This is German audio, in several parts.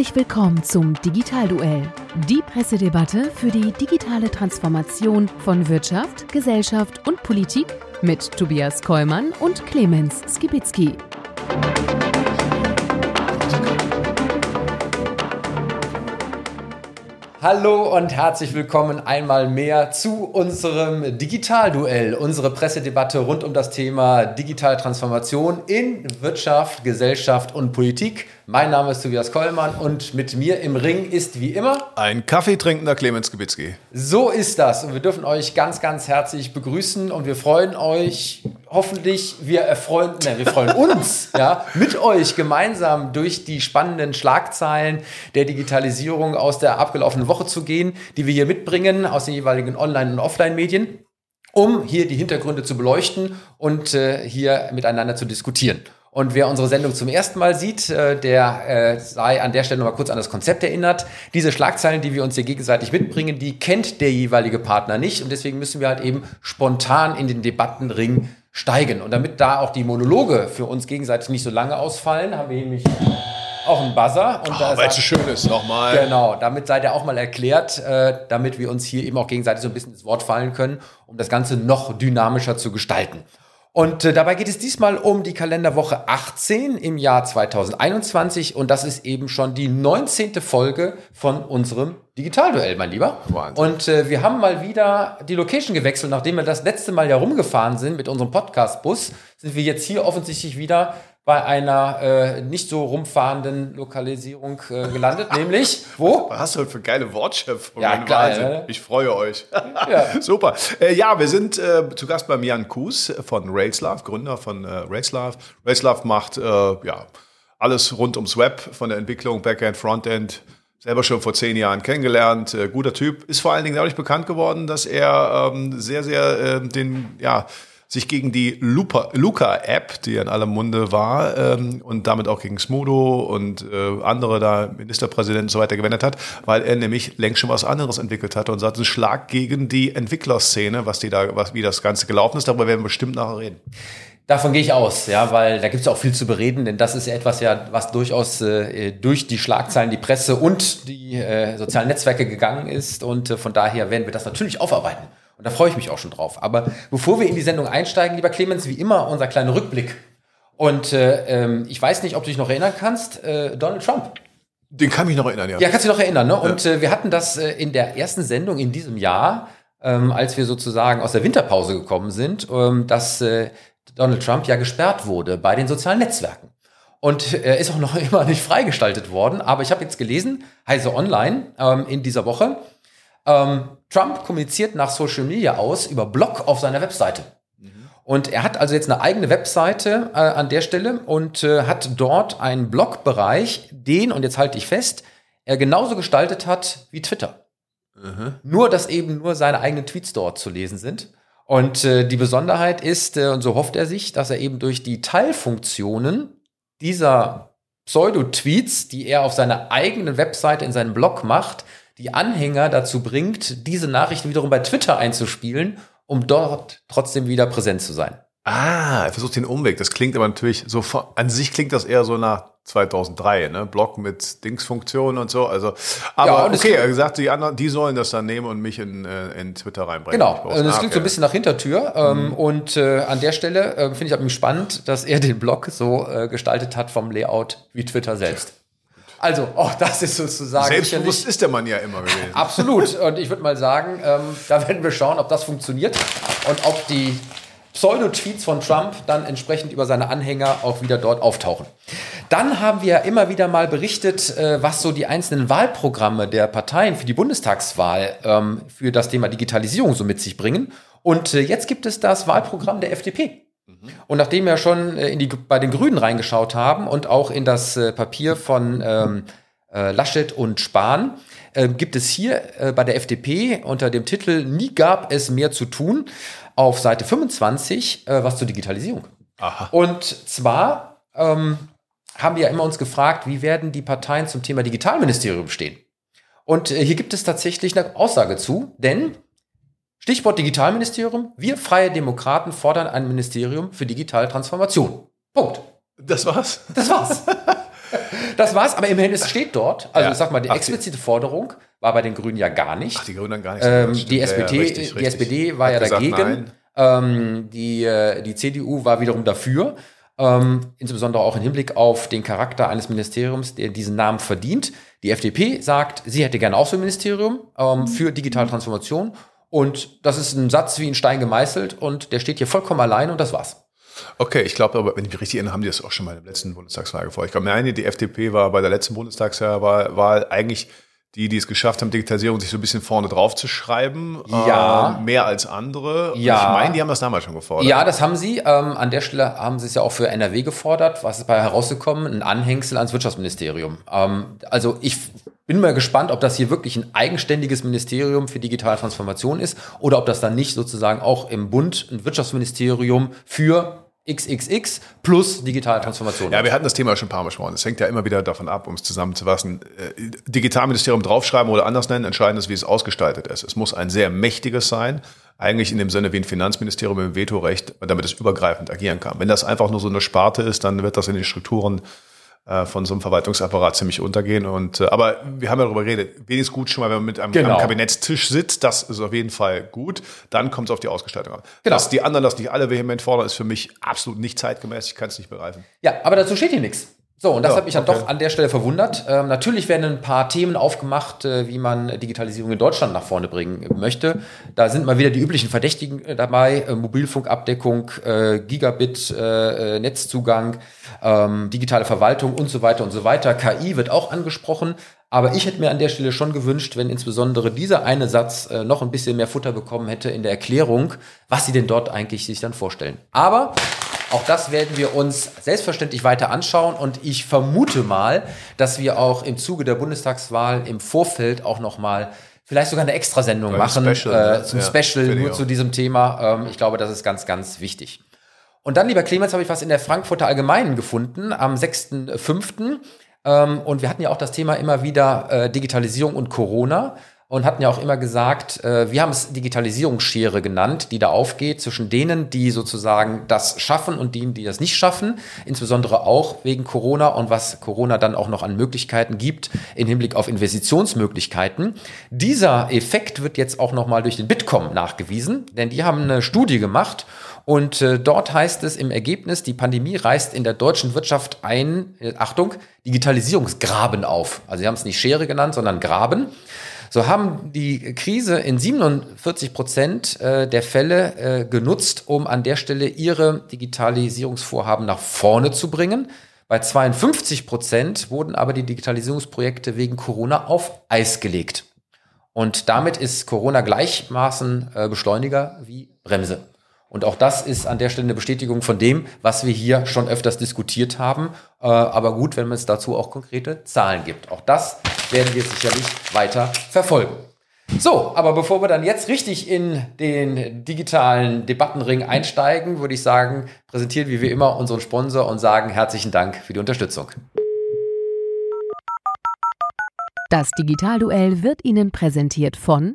Herzlich willkommen zum Digitalduell, die Pressedebatte für die digitale Transformation von Wirtschaft, Gesellschaft und Politik mit Tobias Kollmann und Clemens Skibitzky. Hallo und herzlich willkommen einmal mehr zu unserem Digitalduell, unsere Pressedebatte rund um das Thema digitale Transformation in Wirtschaft, Gesellschaft und Politik. Mein Name ist Tobias Kollmann und mit mir im Ring ist wie immer ein Kaffeetrinkender Clemens Gebitzki. So ist das und wir dürfen euch ganz, ganz herzlich begrüßen und wir freuen euch hoffentlich, wir erfreuen, ne, wir freuen uns, ja, mit euch gemeinsam durch die spannenden Schlagzeilen der Digitalisierung aus der abgelaufenen Woche zu gehen, die wir hier mitbringen aus den jeweiligen Online- und Offline-Medien um hier die Hintergründe zu beleuchten und äh, hier miteinander zu diskutieren. Und wer unsere Sendung zum ersten Mal sieht, äh, der äh, sei an der Stelle nochmal kurz an das Konzept erinnert. Diese Schlagzeilen, die wir uns hier gegenseitig mitbringen, die kennt der jeweilige Partner nicht. Und deswegen müssen wir halt eben spontan in den Debattenring steigen. Und damit da auch die Monologe für uns gegenseitig nicht so lange ausfallen, haben wir nämlich auch einen Buzzer. Und oh, weil es so schön ist, nochmal. Genau, damit seid ihr auch mal erklärt, äh, damit wir uns hier eben auch gegenseitig so ein bisschen ins Wort fallen können, um das Ganze noch dynamischer zu gestalten. Und äh, dabei geht es diesmal um die Kalenderwoche 18 im Jahr 2021 und das ist eben schon die 19. Folge von unserem Digitalduell, mein Lieber. Wahnsinn. Und äh, wir haben mal wieder die Location gewechselt, nachdem wir das letzte Mal ja rumgefahren sind mit unserem Podcast-Bus, sind wir jetzt hier offensichtlich wieder bei einer äh, nicht so rumfahrenden Lokalisierung äh, gelandet, nämlich wo? Was hast du heute für geile Wortschöpfungen? Ja, geil, ne? Ich freue euch. Ja. Super. Äh, ja, wir sind äh, zu Gast beim Jan Kues von Railslav, Gründer von äh, Railslav. Railslav macht äh, ja alles rund ums Web, von der Entwicklung, Backend, Frontend. Selber schon vor zehn Jahren kennengelernt, äh, guter Typ. Ist vor allen Dingen dadurch bekannt geworden, dass er ähm, sehr, sehr den, ja, sich gegen die Luca-App, die in allem Munde war, ähm, und damit auch gegen Smudo und äh, andere da Ministerpräsidenten und so weiter gewendet hat, weil er nämlich längst schon was anderes entwickelt hatte und hat einen Schlag gegen die Entwicklerszene, was die da, was, wie das Ganze gelaufen ist. Darüber werden wir bestimmt nachher reden. Davon gehe ich aus, ja, weil da gibt es auch viel zu bereden, denn das ist ja etwas ja, was durchaus äh, durch die Schlagzeilen, die Presse und die äh, sozialen Netzwerke gegangen ist und äh, von daher werden wir das natürlich aufarbeiten. Und da freue ich mich auch schon drauf. Aber bevor wir in die Sendung einsteigen, lieber Clemens, wie immer unser kleiner Rückblick. Und äh, ähm, ich weiß nicht, ob du dich noch erinnern kannst, äh, Donald Trump. Den kann ich noch erinnern, ja. Ja, kannst du dich noch erinnern, ne? Und äh, wir hatten das äh, in der ersten Sendung in diesem Jahr, ähm, als wir sozusagen aus der Winterpause gekommen sind, ähm, dass äh, Donald Trump ja gesperrt wurde bei den sozialen Netzwerken. Und er ist auch noch immer nicht freigestaltet worden. Aber ich habe jetzt gelesen, Heise Online ähm, in dieser Woche, ähm, Trump kommuniziert nach Social Media aus über Blog auf seiner Webseite. Und er hat also jetzt eine eigene Webseite äh, an der Stelle und äh, hat dort einen Blogbereich, den, und jetzt halte ich fest, er genauso gestaltet hat wie Twitter. Mhm. Nur, dass eben nur seine eigenen Tweets dort zu lesen sind. Und äh, die Besonderheit ist, äh, und so hofft er sich, dass er eben durch die Teilfunktionen dieser Pseudo-Tweets, die er auf seiner eigenen Webseite in seinem Blog macht, die Anhänger dazu bringt, diese Nachrichten wiederum bei Twitter einzuspielen, um dort trotzdem wieder präsent zu sein. Ah, er versucht den Umweg. Das klingt aber natürlich so, an sich klingt das eher so nach 2003, ne? Blog mit Dingsfunktionen und so. Also, aber ja, okay, er gesagt, die anderen, die sollen das dann nehmen und mich in, äh, in Twitter reinbringen. Genau, und das klingt so ein bisschen nach Hintertür. Ähm, mhm. Und äh, an der Stelle äh, finde ich halt spannend, dass er den Blog so äh, gestaltet hat vom Layout wie Twitter selbst. Also, auch das ist sozusagen. Selbstbewusst ist der Mann ja immer gewesen. Absolut. Und ich würde mal sagen, ähm, da werden wir schauen, ob das funktioniert und ob die Pseudo-Tweets von Trump dann entsprechend über seine Anhänger auch wieder dort auftauchen. Dann haben wir immer wieder mal berichtet, äh, was so die einzelnen Wahlprogramme der Parteien für die Bundestagswahl ähm, für das Thema Digitalisierung so mit sich bringen. Und äh, jetzt gibt es das Wahlprogramm der FDP. Und nachdem wir schon äh, in die, bei den Grünen reingeschaut haben und auch in das äh, Papier von ähm, äh, Laschet und Spahn, äh, gibt es hier äh, bei der FDP unter dem Titel Nie gab es mehr zu tun auf Seite 25 äh, was zur Digitalisierung. Aha. Und zwar ähm, haben wir ja immer uns gefragt, wie werden die Parteien zum Thema Digitalministerium stehen? Und hier gibt es tatsächlich eine Aussage zu, denn Stichwort Digitalministerium. Wir Freie Demokraten fordern ein Ministerium für digitale Transformation. Punkt. Das war's? Das war's. das war's, aber immerhin, es steht dort. Also ja. ich sag mal, die explizite Forderung war bei den Grünen ja gar nicht. Ach, die Grünen gar nicht. Ähm, die SPD, ja, richtig, die SPD war Hat ja gesagt, dagegen. Ähm, die, äh, die CDU war wiederum dafür. Ähm, insbesondere auch im Hinblick auf den Charakter eines Ministeriums, der diesen Namen verdient. Die FDP sagt, sie hätte gerne auch so ein Ministerium ähm, für digitale Transformation. Und das ist ein Satz wie ein Stein gemeißelt und der steht hier vollkommen allein und das war's. Okay, ich glaube aber, wenn ich mich richtig erinnere, haben die das auch schon mal in der letzten Bundestagswahl gefordert. Ich glaube, meine, die FDP war bei der letzten Bundestagswahl eigentlich die, die es geschafft haben, Digitalisierung sich so ein bisschen vorne drauf zu schreiben. Ja. Äh, mehr als andere. Ja. Ich meine, die haben das damals schon gefordert. Ja, das haben sie. Ähm, an der Stelle haben sie es ja auch für NRW gefordert. Was ist bei herausgekommen? Ein Anhängsel ans Wirtschaftsministerium. Ähm, also ich bin mal gespannt, ob das hier wirklich ein eigenständiges Ministerium für digitale Transformation ist oder ob das dann nicht sozusagen auch im Bund ein Wirtschaftsministerium für XXX plus digitale Transformation. Ja, wir hatten das Thema schon ein paar Mal besprochen. Es hängt ja immer wieder davon ab, um es zusammenzufassen. Äh, Digitalministerium draufschreiben oder anders nennen, entscheidend ist, wie es ausgestaltet ist. Es muss ein sehr mächtiges sein, eigentlich in dem Sinne wie ein Finanzministerium mit dem Vetorecht, damit es übergreifend agieren kann. Wenn das einfach nur so eine Sparte ist, dann wird das in den Strukturen von so einem Verwaltungsapparat ziemlich untergehen. Und, äh, aber wir haben ja darüber geredet, wenigstens gut schon mal, wenn man mit einem, genau. Kabinettstisch sitzt, das ist auf jeden Fall gut. Dann kommt es auf die Ausgestaltung an. Genau. Dass die anderen das nicht alle vehement fordern, ist für mich absolut nicht zeitgemäß. Ich kann es nicht begreifen. Ja, aber dazu steht hier nichts. So, und das ja, hat mich dann okay. doch an der Stelle verwundert. Ähm, natürlich werden ein paar Themen aufgemacht, äh, wie man Digitalisierung in Deutschland nach vorne bringen möchte. Da sind mal wieder die üblichen Verdächtigen äh, dabei. Äh, Mobilfunkabdeckung, äh, Gigabit, äh, äh, Netzzugang, ähm, digitale Verwaltung und so weiter und so weiter. KI wird auch angesprochen. Aber ich hätte mir an der Stelle schon gewünscht, wenn insbesondere dieser eine Satz noch ein bisschen mehr Futter bekommen hätte in der Erklärung, was sie denn dort eigentlich sich dann vorstellen. Aber auch das werden wir uns selbstverständlich weiter anschauen und ich vermute mal, dass wir auch im Zuge der Bundestagswahl im Vorfeld auch noch mal vielleicht sogar eine Extrasendung machen Special, äh, zum ja, Special nur zu diesem Thema. Ähm, ich glaube, das ist ganz, ganz wichtig. Und dann, lieber Clemens, habe ich was in der Frankfurter Allgemeinen gefunden am 6.5. Ähm, und wir hatten ja auch das Thema immer wieder äh, Digitalisierung und Corona und hatten ja auch immer gesagt, äh, wir haben es Digitalisierungsschere genannt, die da aufgeht zwischen denen, die sozusagen das schaffen und denen, die das nicht schaffen, insbesondere auch wegen Corona und was Corona dann auch noch an Möglichkeiten gibt im Hinblick auf Investitionsmöglichkeiten. Dieser Effekt wird jetzt auch nochmal durch den Bitkom nachgewiesen, denn die haben eine Studie gemacht und äh, dort heißt es im Ergebnis, die Pandemie reißt in der deutschen Wirtschaft ein, äh, Achtung, Digitalisierungsgraben auf. Also sie haben es nicht Schere genannt, sondern Graben. So haben die Krise in 47 Prozent äh, der Fälle äh, genutzt, um an der Stelle ihre Digitalisierungsvorhaben nach vorne zu bringen. Bei 52 Prozent wurden aber die Digitalisierungsprojekte wegen Corona auf Eis gelegt. Und damit ist Corona gleichmaßen äh, Beschleuniger wie Bremse. Und auch das ist an der Stelle eine Bestätigung von dem, was wir hier schon öfters diskutiert haben. Äh, aber gut, wenn es dazu auch konkrete Zahlen gibt. Auch das werden wir sicherlich weiter verfolgen. So, aber bevor wir dann jetzt richtig in den digitalen Debattenring einsteigen, würde ich sagen, präsentieren wir wie immer unseren Sponsor und sagen herzlichen Dank für die Unterstützung. Das Digitalduell wird Ihnen präsentiert von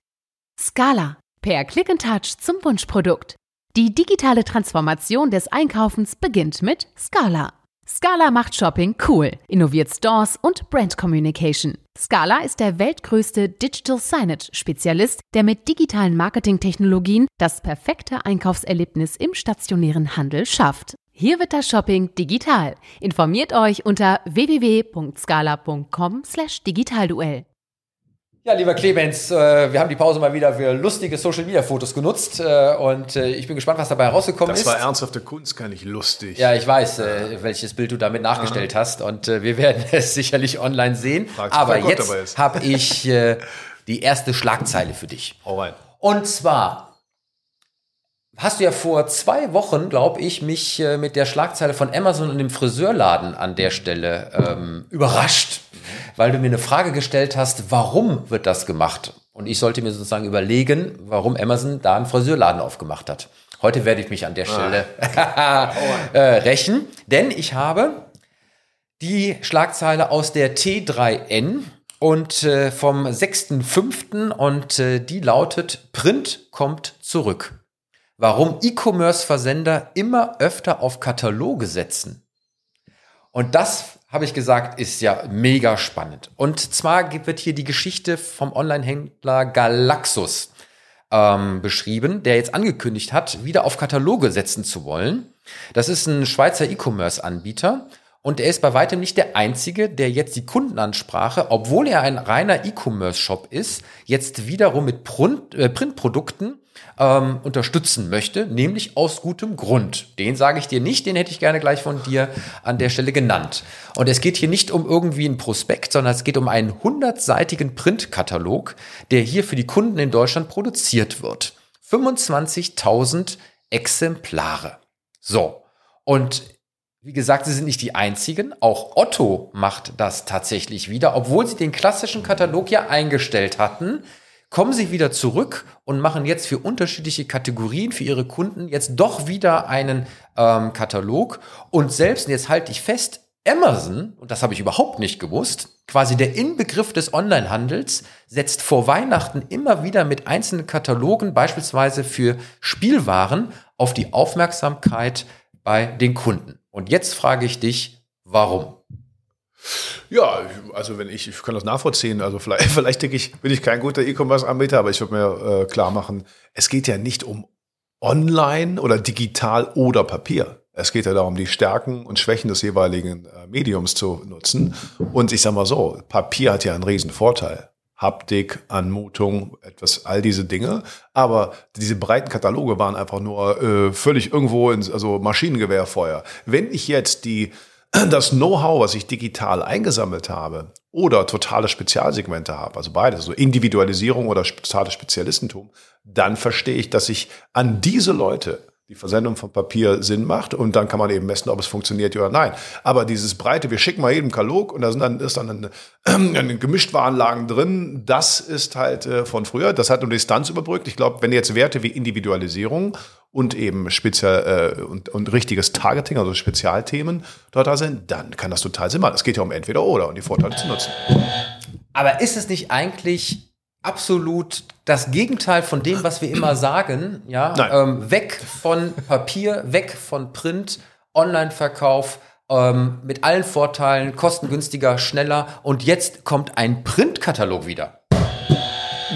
Scala. Per Click and Touch zum Wunschprodukt. Die digitale Transformation des Einkaufens beginnt mit Scala. Scala macht Shopping cool, innoviert Stores und Brand Communication. Scala ist der weltgrößte Digital Signage Spezialist, der mit digitalen Marketingtechnologien das perfekte Einkaufserlebnis im stationären Handel schafft. Hier wird das Shopping digital. Informiert euch unter www.scala.com/digitalduell. Ja, lieber Clemens, äh, wir haben die Pause mal wieder für lustige Social-Media-Fotos genutzt äh, und äh, ich bin gespannt, was dabei herausgekommen ist. Das war ernsthafte Kunst, kann ich lustig. Ja, ich weiß, äh, welches Bild du damit nachgestellt Aha. hast und wir werden es sicherlich online sehen. Fragst Aber jetzt habe ich die erste Schlagzeile für dich. Hau rein. Und zwar hast du ja vor zwei Wochen, glaube ich, mich mit der Schlagzeile von Amazon und dem Friseurladen an der Stelle ähm, überrascht weil du mir eine Frage gestellt hast, warum wird das gemacht? Und ich sollte mir sozusagen überlegen, warum Amazon da einen Friseurladen aufgemacht hat. Heute werde ich mich an der Stelle ah. äh, rächen, denn ich habe die Schlagzeile aus der T3N und äh, vom 6.5. und äh, die lautet Print kommt zurück. Warum E-Commerce-Versender immer öfter auf Kataloge setzen. Und das habe ich gesagt, ist ja mega spannend. Und zwar wird hier die Geschichte vom Online-Händler Galaxus ähm, beschrieben, der jetzt angekündigt hat, wieder auf Kataloge setzen zu wollen. Das ist ein Schweizer E-Commerce-Anbieter und er ist bei weitem nicht der einzige, der jetzt die Kundenansprache, obwohl er ein reiner E-Commerce-Shop ist, jetzt wiederum mit äh, Printprodukten ähm, unterstützen möchte, nämlich aus gutem Grund. Den sage ich dir nicht, den hätte ich gerne gleich von dir an der Stelle genannt. Und es geht hier nicht um irgendwie ein Prospekt, sondern es geht um einen hundertseitigen Printkatalog, der hier für die Kunden in Deutschland produziert wird. 25.000 Exemplare. So. Und wie gesagt, sie sind nicht die einzigen. Auch Otto macht das tatsächlich wieder, obwohl sie den klassischen Katalog ja eingestellt hatten. Kommen sie wieder zurück und machen jetzt für unterschiedliche Kategorien für ihre Kunden jetzt doch wieder einen ähm, Katalog. Und selbst, und jetzt halte ich fest, Amazon, und das habe ich überhaupt nicht gewusst, quasi der Inbegriff des Onlinehandels, setzt vor Weihnachten immer wieder mit einzelnen Katalogen, beispielsweise für Spielwaren, auf die Aufmerksamkeit bei den Kunden. Und jetzt frage ich dich, warum? Ja, also wenn ich, ich kann das nachvollziehen, also vielleicht, vielleicht denke ich, bin ich kein guter E-Commerce-Anbieter, aber ich würde mir äh, klar machen, es geht ja nicht um online oder digital oder Papier. Es geht ja darum, die Stärken und Schwächen des jeweiligen äh, Mediums zu nutzen. Und ich sage mal so, Papier hat ja einen riesen Vorteil. Haptik, Anmutung, etwas, all diese Dinge. Aber diese breiten Kataloge waren einfach nur äh, völlig irgendwo ins, also Maschinengewehrfeuer. Wenn ich jetzt die, das Know-how, was ich digital eingesammelt habe, oder totale Spezialsegmente habe, also beides, also Individualisierung oder totales Spezialistentum, dann verstehe ich, dass ich an diese Leute die Versendung von Papier Sinn macht und dann kann man eben messen, ob es funktioniert oder nein. Aber dieses breite, wir schicken mal jedem Kalog und da sind dann, ist dann eine, eine Gemischtwarenlagen drin, das ist halt äh, von früher, das hat eine Distanz überbrückt. Ich glaube, wenn jetzt Werte wie Individualisierung und eben speziell äh, und, und richtiges Targeting, also Spezialthemen dort da sind, dann kann das total Sinn machen. Es geht ja um entweder oder und die Vorteile zu nutzen. Aber ist es nicht eigentlich absolut das Gegenteil von dem, was wir immer sagen. Ja, ähm, weg von Papier, weg von Print, Online-Verkauf. Ähm, mit allen Vorteilen, kostengünstiger, schneller. Und jetzt kommt ein Printkatalog wieder.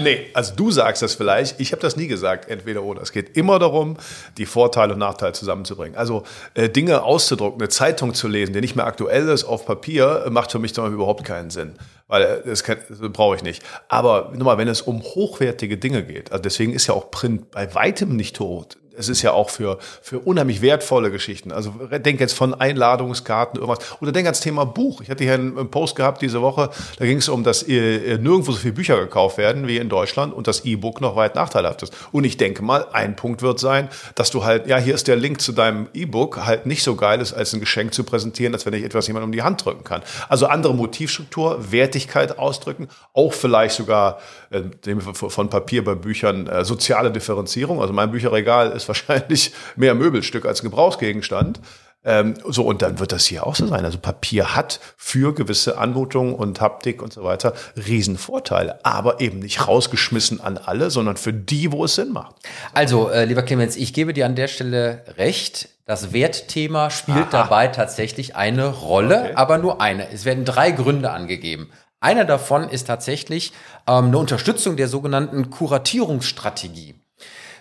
Nee, also du sagst das vielleicht. Ich habe das nie gesagt, entweder oder. Es geht immer darum, die Vorteile und Nachteile zusammenzubringen. Also äh, Dinge auszudrucken, eine Zeitung zu lesen, die nicht mehr aktuell ist auf Papier, macht für mich Beispiel überhaupt keinen Sinn. Weil äh, das, das brauche ich nicht. Aber nochmal, wenn es um hochwertige Dinge geht, also deswegen ist ja auch Print bei weitem nicht tot es ist ja auch für, für unheimlich wertvolle Geschichten. Also denk jetzt von Einladungskarten, irgendwas. Oder denk ans Thema Buch. Ich hatte hier einen Post gehabt diese Woche, da ging es um, dass äh, nirgendwo so viele Bücher gekauft werden wie in Deutschland und das E-Book noch weit nachteilhaft ist. Und ich denke mal, ein Punkt wird sein, dass du halt, ja, hier ist der Link zu deinem E-Book, halt nicht so geil ist, als ein Geschenk zu präsentieren, als wenn ich etwas jemand um die Hand drücken kann. Also andere Motivstruktur, Wertigkeit ausdrücken, auch vielleicht sogar äh, von Papier bei Büchern äh, soziale Differenzierung. Also mein Bücherregal ist wahrscheinlich mehr Möbelstück als Gebrauchsgegenstand. Ähm, so, und dann wird das hier auch so sein. Also Papier hat für gewisse Anmutungen und Haptik und so weiter Riesenvorteile, aber eben nicht rausgeschmissen an alle, sondern für die, wo es Sinn macht. Also, äh, lieber Clemens, ich gebe dir an der Stelle recht. Das Wertthema spielt Aha. dabei tatsächlich eine Rolle, okay. aber nur eine. Es werden drei Gründe angegeben. Einer davon ist tatsächlich ähm, eine Unterstützung der sogenannten Kuratierungsstrategie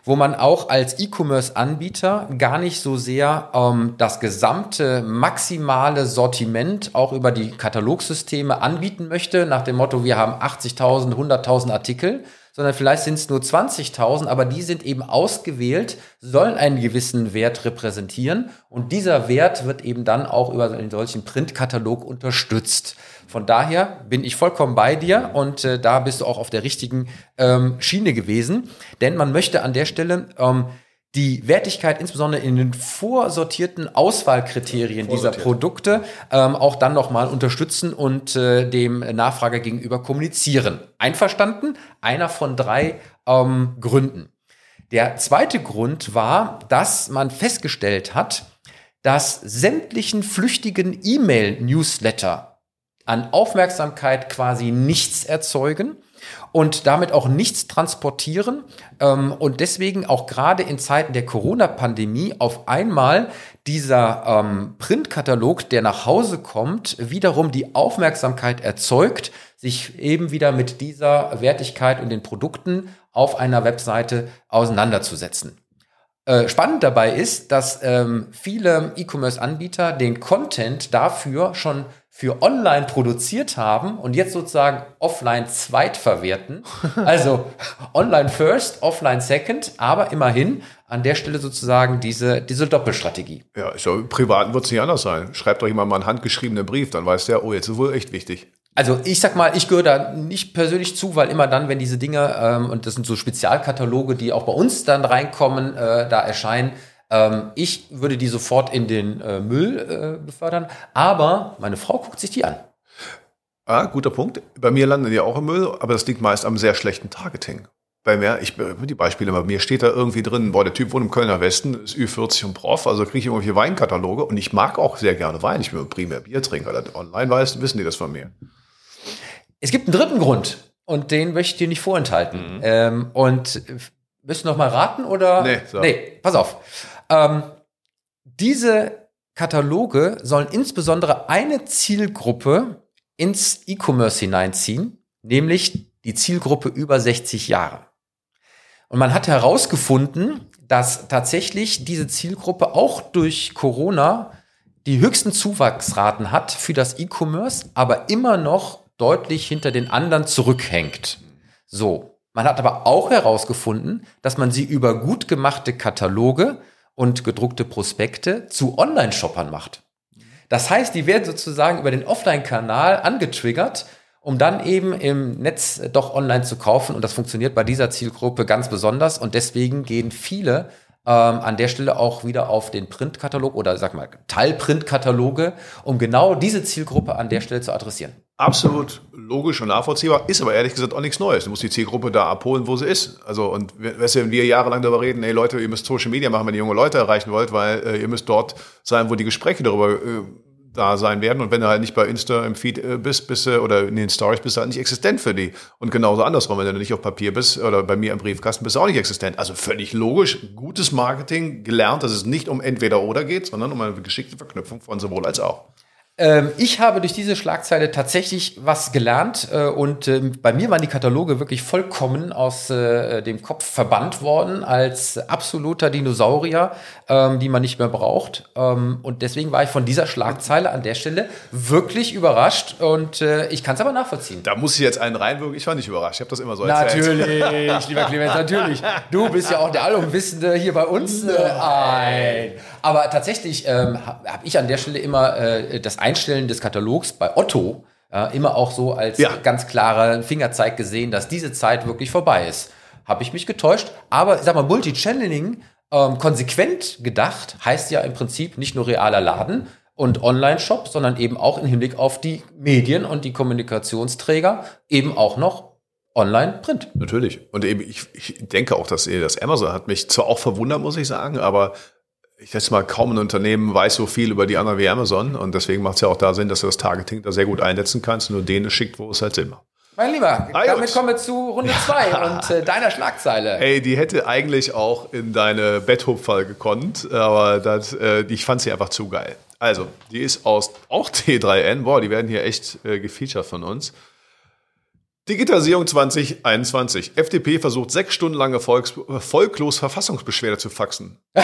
wo man auch als E-Commerce-Anbieter gar nicht so sehr ähm, das gesamte maximale Sortiment auch über die Katalogsysteme anbieten möchte, nach dem Motto, wir haben 80.000, 100.000 Artikel, sondern vielleicht sind es nur 20.000, aber die sind eben ausgewählt, sollen einen gewissen Wert repräsentieren und dieser Wert wird eben dann auch über einen solchen Printkatalog unterstützt. Von daher bin ich vollkommen bei dir und äh, da bist du auch auf der richtigen ähm, Schiene gewesen. Denn man möchte an der Stelle ähm, die Wertigkeit insbesondere in den vorsortierten Auswahlkriterien dieser Produkte ähm, auch dann nochmal unterstützen und äh, dem Nachfrager gegenüber kommunizieren. Einverstanden? Einer von drei ähm, Gründen. Der zweite Grund war, dass man festgestellt hat, dass sämtlichen flüchtigen E-Mail-Newsletter an Aufmerksamkeit quasi nichts erzeugen und damit auch nichts transportieren ähm, und deswegen auch gerade in Zeiten der Corona-Pandemie auf einmal dieser ähm, Printkatalog, der nach Hause kommt, wiederum die Aufmerksamkeit erzeugt, sich eben wieder mit dieser Wertigkeit und den Produkten auf einer Webseite auseinanderzusetzen. Äh, spannend dabei ist, dass ähm, viele E-Commerce-Anbieter den Content dafür schon für online produziert haben und jetzt sozusagen offline zweitverwerten. Also online first, offline second, aber immerhin an der Stelle sozusagen diese, diese Doppelstrategie. Ja, so, im Privaten wird es nicht anders sein. Schreibt doch jemand mal einen handgeschriebenen Brief, dann weiß der, oh, jetzt ist wohl echt wichtig. Also ich sag mal, ich gehöre da nicht persönlich zu, weil immer dann, wenn diese Dinge, ähm, und das sind so Spezialkataloge, die auch bei uns dann reinkommen, äh, da erscheinen, ähm, ich würde die sofort in den äh, Müll äh, befördern. Aber meine Frau guckt sich die an. Ah, guter Punkt. Bei mir landen die auch im Müll, aber das liegt meist am sehr schlechten Targeting. Bei mir, ich die Beispiele, bei mir steht da irgendwie drin, boah, der Typ wohnt im Kölner Westen, ist Ü40 und Prof, also kriege ich irgendwelche Weinkataloge und ich mag auch sehr gerne Wein. Ich bin primär Biertrinker. Online wissen die das von mir. Es gibt einen dritten Grund und den möchte ich dir nicht vorenthalten. Mhm. Ähm, und willst du noch mal raten oder? Nee, so. nee pass auf. Ähm, diese Kataloge sollen insbesondere eine Zielgruppe ins E-Commerce hineinziehen, nämlich die Zielgruppe über 60 Jahre. Und man hat herausgefunden, dass tatsächlich diese Zielgruppe auch durch Corona die höchsten Zuwachsraten hat für das E-Commerce, aber immer noch deutlich hinter den anderen zurückhängt. So. Man hat aber auch herausgefunden, dass man sie über gut gemachte Kataloge und gedruckte Prospekte zu Online-Shoppern macht. Das heißt, die werden sozusagen über den Offline-Kanal angetriggert, um dann eben im Netz doch online zu kaufen. Und das funktioniert bei dieser Zielgruppe ganz besonders. Und deswegen gehen viele ähm, an der Stelle auch wieder auf den Printkatalog oder sag mal Teilprintkataloge, um genau diese Zielgruppe an der Stelle zu adressieren. Absolut logisch und nachvollziehbar, ist aber ehrlich gesagt auch nichts Neues. Du musst die Zielgruppe da abholen, wo sie ist. Also, und weißt du, wenn wir jahrelang darüber reden, hey Leute, ihr müsst Social Media machen, wenn ihr junge Leute erreichen wollt, weil äh, ihr müsst dort sein, wo die Gespräche darüber äh, da sein werden. Und wenn du halt nicht bei Insta im Feed äh, bist, bist du, oder in den Stories bist du halt nicht existent für die. Und genauso andersrum, wenn du nicht auf Papier bist oder bei mir im Briefkasten bist du auch nicht existent. Also völlig logisch, gutes Marketing, gelernt, dass es nicht um entweder oder geht, sondern um eine geschickte Verknüpfung von sowohl als auch. Ähm, ich habe durch diese Schlagzeile tatsächlich was gelernt äh, und äh, bei mir waren die Kataloge wirklich vollkommen aus äh, dem Kopf verbannt worden als absoluter Dinosaurier, ähm, die man nicht mehr braucht. Ähm, und deswegen war ich von dieser Schlagzeile an der Stelle wirklich überrascht und äh, ich kann es aber nachvollziehen. Da muss ich jetzt einen reinwirken. Ich war nicht überrascht. Ich habe das immer so erzählt. Natürlich, lieber Clemens, natürlich. Du bist ja auch der Allumwissende hier bei uns. Nein. Aber tatsächlich ähm, habe ich an der Stelle immer äh, das Einstellen des Katalogs bei Otto äh, immer auch so als ja. ganz klarer Fingerzeig gesehen, dass diese Zeit wirklich vorbei ist. Habe ich mich getäuscht. Aber ich sag mal, Multi-Channeling ähm, konsequent gedacht heißt ja im Prinzip nicht nur realer Laden und Online-Shop, sondern eben auch im Hinblick auf die Medien und die Kommunikationsträger eben auch noch Online-Print. Natürlich. Und eben, ich, ich denke auch, dass das Amazon hat mich zwar auch verwundert, muss ich sagen, aber ich schätze mal, kaum ein Unternehmen weiß so viel über die anderen wie Amazon und deswegen macht es ja auch da Sinn, dass du das Targeting da sehr gut einsetzen kannst, nur denen schickt, wo es halt Sinn macht. Mein Lieber, ah, damit kommen wir zu Runde 2 ja. und äh, deiner Schlagzeile. Ey, die hätte eigentlich auch in deine Betthupferl gekonnt, aber das, äh, ich fand sie einfach zu geil. Also, die ist aus auch T3N. Boah, die werden hier echt äh, gefeatured von uns. Digitalisierung 2021. FDP versucht sechs Stunden lange Volks volklos Verfassungsbeschwerde zu faxen.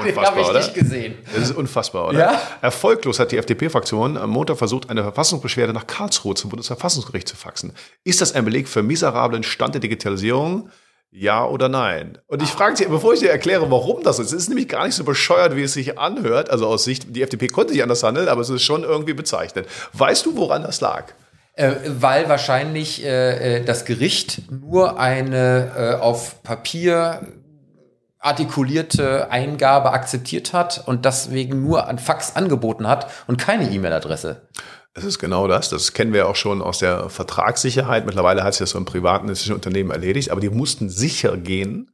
unfassbar, oder? Nicht gesehen. Das ist unfassbar, oder? Ja? Erfolglos hat die FDP-Fraktion am Montag versucht, eine Verfassungsbeschwerde nach Karlsruhe zum Bundesverfassungsgericht zu faxen. Ist das ein Beleg für miserablen Stand der Digitalisierung? Ja oder nein? Und ich frage dich, bevor ich dir erkläre, warum das ist, es ist nämlich gar nicht so bescheuert, wie es sich anhört. Also aus Sicht, die FDP konnte nicht anders handeln, aber es ist schon irgendwie bezeichnet. Weißt du, woran das lag? Äh, weil wahrscheinlich äh, äh, das Gericht nur eine äh, auf Papier artikulierte Eingabe akzeptiert hat und deswegen nur an Fax angeboten hat und keine E-Mail-Adresse. Es ist genau das. Das kennen wir auch schon aus der Vertragssicherheit. Mittlerweile hat sich das so im privaten Unternehmen erledigt, aber die mussten sicher gehen,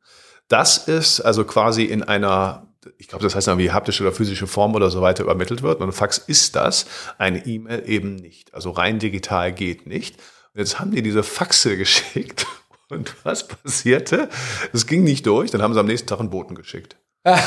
dass es also quasi in einer ich glaube, das heißt dann wie haptische oder physische Form oder so weiter übermittelt wird. Und Fax ist das, eine E-Mail eben nicht. Also rein digital geht nicht. Und jetzt haben die diese Faxe geschickt. Und was passierte? Es ging nicht durch. Dann haben sie am nächsten Tag einen Boten geschickt.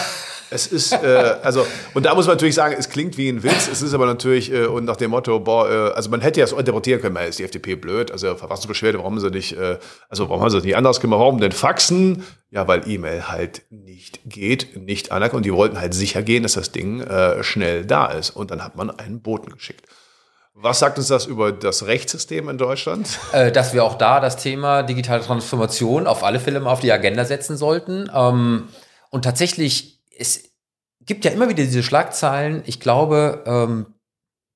Es ist, äh, also, und da muss man natürlich sagen, es klingt wie ein Witz, es ist aber natürlich, äh, und nach dem Motto, boah, äh, also man hätte ja so interpretieren können, ist die FDP blöd, also Verfassungsbeschwerde, warum sie nicht, äh, also warum haben sie das nicht anders gemacht, warum denn Faxen? Ja, weil E-Mail halt nicht geht, nicht anerkannt, und die wollten halt sicher gehen, dass das Ding äh, schnell da ist. Und dann hat man einen Boten geschickt. Was sagt uns das über das Rechtssystem in Deutschland? Äh, dass wir auch da das Thema digitale Transformation auf alle Fälle mal auf die Agenda setzen sollten. Ähm, und tatsächlich, es gibt ja immer wieder diese Schlagzeilen. Ich glaube, ähm,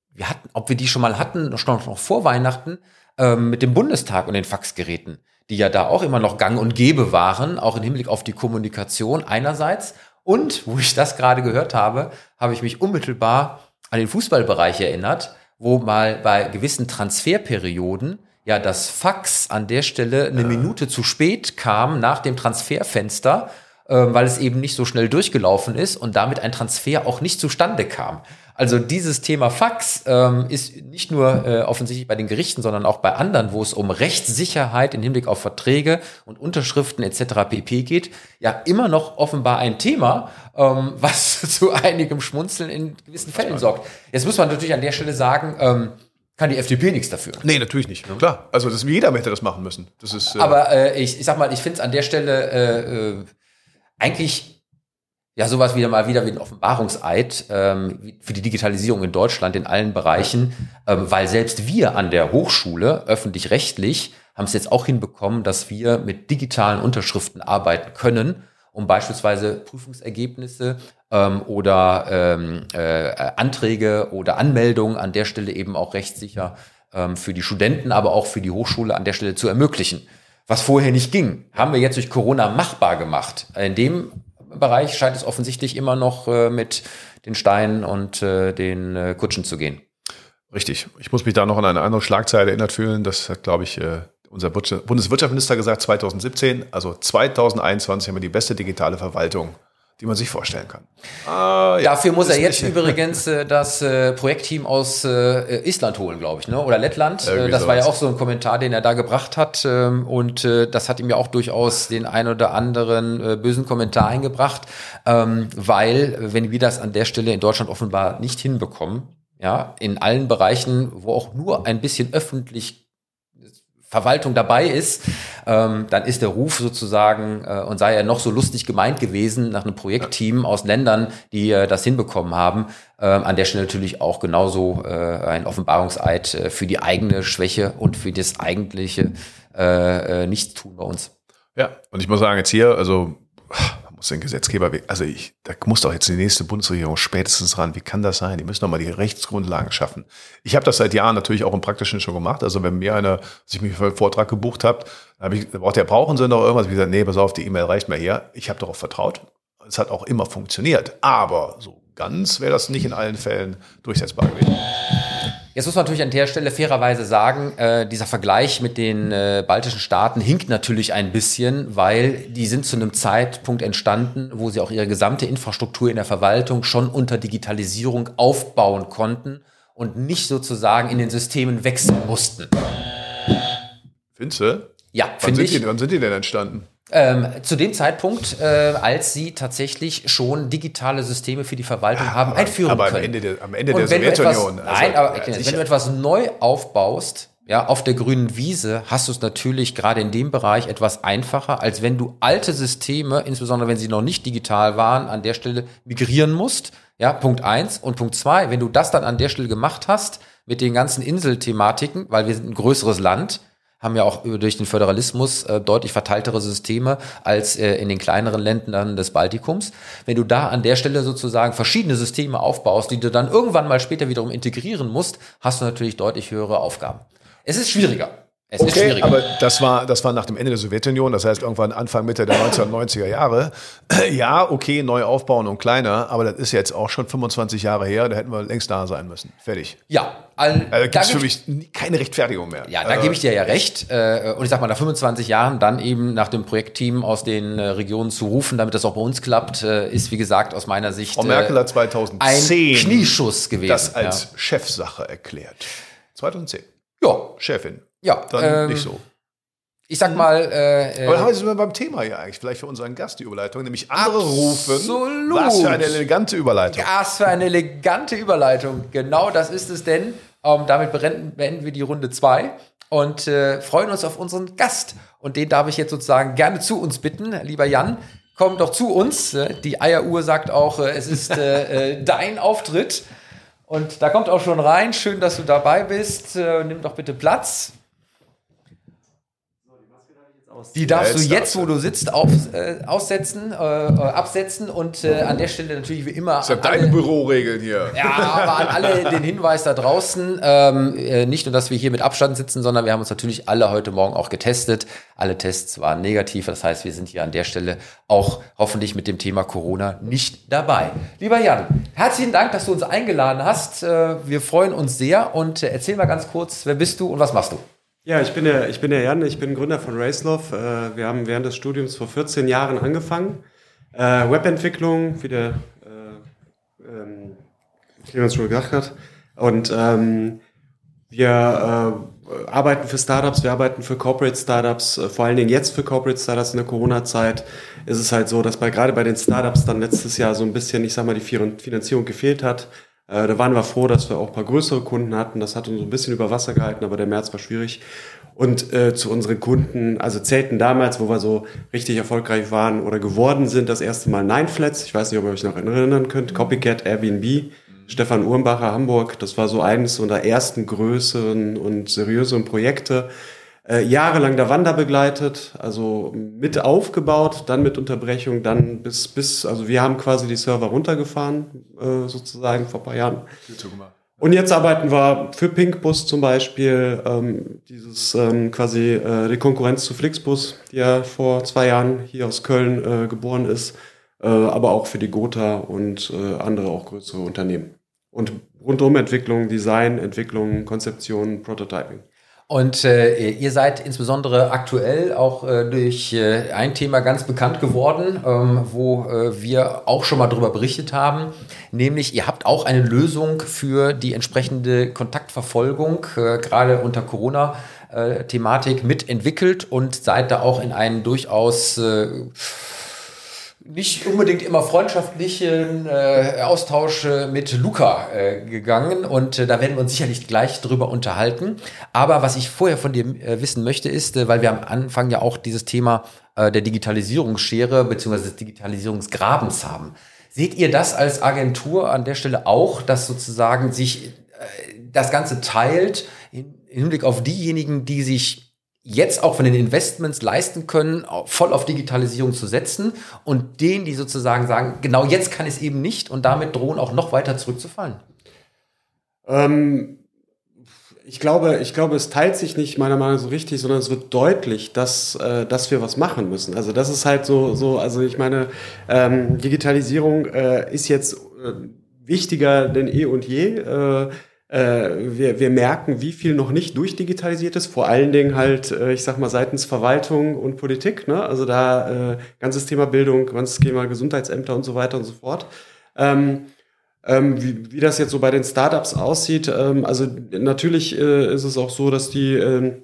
wir hatten, ob wir die schon mal hatten, noch, noch vor Weihnachten, ähm, mit dem Bundestag und den Faxgeräten, die ja da auch immer noch gang und gäbe waren, auch im Hinblick auf die Kommunikation einerseits. Und, wo ich das gerade gehört habe, habe ich mich unmittelbar an den Fußballbereich erinnert wo mal bei gewissen Transferperioden ja das Fax an der Stelle eine Minute zu spät kam nach dem Transferfenster, weil es eben nicht so schnell durchgelaufen ist und damit ein Transfer auch nicht zustande kam. Also dieses Thema Fax ähm, ist nicht nur äh, offensichtlich bei den Gerichten, sondern auch bei anderen, wo es um Rechtssicherheit im Hinblick auf Verträge und Unterschriften etc. pp geht, ja immer noch offenbar ein Thema, ähm, was zu einigem Schmunzeln in gewissen Fällen sorgt. Jetzt muss man natürlich an der Stelle sagen, ähm, kann die FDP nichts dafür. Nee, natürlich nicht. Ja. Klar. Also das, jeder hätte das machen müssen. Das ist, äh Aber äh, ich, ich sag mal, ich finde es an der Stelle äh, äh, eigentlich ja sowas wieder mal wieder wie ein Offenbarungseid ähm, für die Digitalisierung in Deutschland in allen Bereichen, ähm, weil selbst wir an der Hochschule öffentlich-rechtlich haben es jetzt auch hinbekommen, dass wir mit digitalen Unterschriften arbeiten können, um beispielsweise Prüfungsergebnisse ähm, oder ähm, äh, Anträge oder Anmeldungen an der Stelle eben auch rechtssicher ähm, für die Studenten, aber auch für die Hochschule an der Stelle zu ermöglichen. Was vorher nicht ging, haben wir jetzt durch Corona machbar gemacht. In dem Bereich scheint es offensichtlich immer noch äh, mit den Steinen und äh, den äh, Kutschen zu gehen. Richtig. Ich muss mich da noch an eine andere Schlagzeile erinnert fühlen. Das hat, glaube ich, unser Bundeswirtschaftsminister gesagt 2017. Also 2021 haben wir die beste digitale Verwaltung die man sich vorstellen kann. Ah, ja. Dafür muss er jetzt übrigens äh, das äh, Projektteam aus äh, Island holen, glaube ich, ne? oder Lettland. Irgendwie das sowas. war ja auch so ein Kommentar, den er da gebracht hat. Ähm, und äh, das hat ihm ja auch durchaus den ein oder anderen äh, bösen Kommentar eingebracht, ähm, weil, wenn wir das an der Stelle in Deutschland offenbar nicht hinbekommen, ja, in allen Bereichen, wo auch nur ein bisschen öffentlich Verwaltung dabei ist, ähm, dann ist der Ruf sozusagen, äh, und sei er noch so lustig gemeint gewesen, nach einem Projektteam aus Ländern, die äh, das hinbekommen haben, äh, an der Stelle natürlich auch genauso äh, ein Offenbarungseid äh, für die eigene Schwäche und für das eigentliche äh, äh, Nichtstun bei uns. Ja, und ich muss sagen, jetzt hier, also den Gesetzgeber, also ich, da muss doch jetzt die nächste Bundesregierung spätestens ran. Wie kann das sein? Die müssen doch mal die Rechtsgrundlagen schaffen. Ich habe das seit Jahren natürlich auch im Praktischen schon gemacht. Also wenn mir einer sich mich für einen Vortrag gebucht hat, dann habe ich, braucht der brauchen Sie noch irgendwas? Ich gesagt, nee, pass auf, die E-Mail reicht mir hier. Ich habe darauf vertraut. Es hat auch immer funktioniert. Aber so ganz wäre das nicht in allen Fällen durchsetzbar gewesen. Jetzt muss man natürlich an der Stelle fairerweise sagen, äh, dieser Vergleich mit den äh, baltischen Staaten hinkt natürlich ein bisschen, weil die sind zu einem Zeitpunkt entstanden, wo sie auch ihre gesamte Infrastruktur in der Verwaltung schon unter Digitalisierung aufbauen konnten und nicht sozusagen in den Systemen wechseln mussten. Findest du? Ja, finde ich. Die, wann sind die denn entstanden? Ähm, zu dem Zeitpunkt, äh, als sie tatsächlich schon digitale Systeme für die Verwaltung ja, haben aber, einführen aber können. Am Ende der, am Ende der Sowjetunion. Etwas, also, nein, aber ja, wenn du etwas neu aufbaust, ja, auf der grünen Wiese hast du es natürlich gerade in dem Bereich etwas einfacher, als wenn du alte Systeme, insbesondere wenn sie noch nicht digital waren, an der Stelle migrieren musst. Ja, Punkt eins Und Punkt zwei, wenn du das dann an der Stelle gemacht hast, mit den ganzen Inselthematiken, weil wir sind ein größeres Land, haben ja auch durch den Föderalismus äh, deutlich verteiltere Systeme als äh, in den kleineren Ländern des Baltikums. Wenn du da an der Stelle sozusagen verschiedene Systeme aufbaust, die du dann irgendwann mal später wiederum integrieren musst, hast du natürlich deutlich höhere Aufgaben. Es ist schwieriger. Es okay, ist schwierig. Aber das war, das war nach dem Ende der Sowjetunion, das heißt irgendwann Anfang, Mitte der 1990er Jahre. Ja, okay, neu aufbauen und kleiner, aber das ist jetzt auch schon 25 Jahre her, da hätten wir längst da sein müssen. Fertig. Ja. Also, da gibt es für mich keine Rechtfertigung mehr. Ja, da äh, gebe ich dir ja recht. Äh, und ich sag mal, nach 25 Jahren dann eben nach dem Projektteam aus den äh, Regionen zu rufen, damit das auch bei uns klappt, ist wie gesagt aus meiner Sicht Frau Merkel hat 2010 ein Knieschuss gewesen. Das als ja. Chefsache erklärt. 2010. Ja. Chefin. Ja, dann ähm, nicht so. Ich sag mal. Äh, Aber dann sind wir beim Thema hier eigentlich, vielleicht für unseren Gast die Überleitung, nämlich andere absolut. rufen. Was für eine elegante Überleitung. Was für eine elegante Überleitung. Genau das ist es denn. Ähm, damit beenden wir die Runde zwei und äh, freuen uns auf unseren Gast. Und den darf ich jetzt sozusagen gerne zu uns bitten. Lieber Jan, komm doch zu uns. Die Eieruhr sagt auch, äh, es ist äh, äh, dein Auftritt. Und da kommt auch schon rein. Schön, dass du dabei bist. Äh, nimm doch bitte Platz. Die darfst du jetzt, wo du sitzt, auf, äh, aussetzen, äh, absetzen und äh, an der Stelle natürlich wie immer. Das sind deine Büroregeln hier. Ja, aber an alle den Hinweis da draußen, ähm, äh, nicht nur, dass wir hier mit Abstand sitzen, sondern wir haben uns natürlich alle heute Morgen auch getestet. Alle Tests waren negativ. Das heißt, wir sind hier an der Stelle auch hoffentlich mit dem Thema Corona nicht dabei. Lieber Jan, herzlichen Dank, dass du uns eingeladen hast. Äh, wir freuen uns sehr und äh, erzähl mal ganz kurz, wer bist du und was machst du? Ja, ich bin der, ich bin der Jan, ich bin Gründer von Racelove. Äh, wir haben während des Studiums vor 14 Jahren angefangen. Äh, Webentwicklung, wie der äh, ähm, Clemens schon gesagt hat. Und ähm, wir äh, arbeiten für Startups, wir arbeiten für Corporate Startups, vor allen Dingen jetzt für Corporate Startups in der Corona-Zeit ist es halt so, dass bei, gerade bei den Startups dann letztes Jahr so ein bisschen, ich sag mal, die Finanzierung gefehlt hat. Äh, da waren wir froh, dass wir auch ein paar größere Kunden hatten. Das hat uns ein bisschen über Wasser gehalten, aber der März war schwierig. Und äh, zu unseren Kunden, also zählten damals, wo wir so richtig erfolgreich waren oder geworden sind, das erste Mal Nineflats. Ich weiß nicht, ob ihr euch noch erinnern könnt. Copycat, Airbnb. Stefan Uhrenbacher, Hamburg. Das war so eines unserer ersten größeren und seriösen Projekte äh, jahrelang der Wander begleitet, also mit aufgebaut, dann mit Unterbrechung, dann bis, bis, also wir haben quasi die Server runtergefahren, äh, sozusagen vor ein paar Jahren. Und jetzt arbeiten wir für Pinkbus zum Beispiel, ähm, dieses ähm, quasi äh, die Konkurrenz zu Flixbus, die ja vor zwei Jahren hier aus Köln äh, geboren ist, äh, aber auch für die Gotha und äh, andere auch größere Unternehmen. Und rundum Entwicklung, Design, Entwicklung, Konzeption, Prototyping. Und äh, ihr seid insbesondere aktuell auch äh, durch äh, ein Thema ganz bekannt geworden, ähm, wo äh, wir auch schon mal darüber berichtet haben, nämlich ihr habt auch eine Lösung für die entsprechende Kontaktverfolgung, äh, gerade unter Corona-Thematik mitentwickelt und seid da auch in einen durchaus äh, nicht unbedingt immer freundschaftlichen äh, Austausch mit Luca äh, gegangen und äh, da werden wir uns sicherlich gleich drüber unterhalten. Aber was ich vorher von dir äh, wissen möchte, ist, äh, weil wir am Anfang ja auch dieses Thema äh, der Digitalisierungsschere bzw. des Digitalisierungsgrabens haben. Seht ihr das als Agentur an der Stelle auch, dass sozusagen sich äh, das Ganze teilt im Hinblick auf diejenigen, die sich jetzt auch von den Investments leisten können, voll auf Digitalisierung zu setzen und denen, die sozusagen sagen, genau jetzt kann es eben nicht und damit drohen auch noch weiter zurückzufallen? Ähm, ich glaube, ich glaube, es teilt sich nicht meiner Meinung nach so richtig, sondern es wird deutlich, dass, äh, dass wir was machen müssen. Also das ist halt so, so also ich meine, ähm, Digitalisierung äh, ist jetzt äh, wichtiger denn eh und je. Äh, wir, wir merken, wie viel noch nicht durchdigitalisiert ist, vor allen Dingen halt, äh, ich sag mal, seitens Verwaltung und Politik, ne? also da äh, ganzes Thema Bildung, ganzes Thema Gesundheitsämter und so weiter und so fort. Ähm, ähm, wie, wie das jetzt so bei den Startups aussieht, ähm, also natürlich äh, ist es auch so, dass die ähm,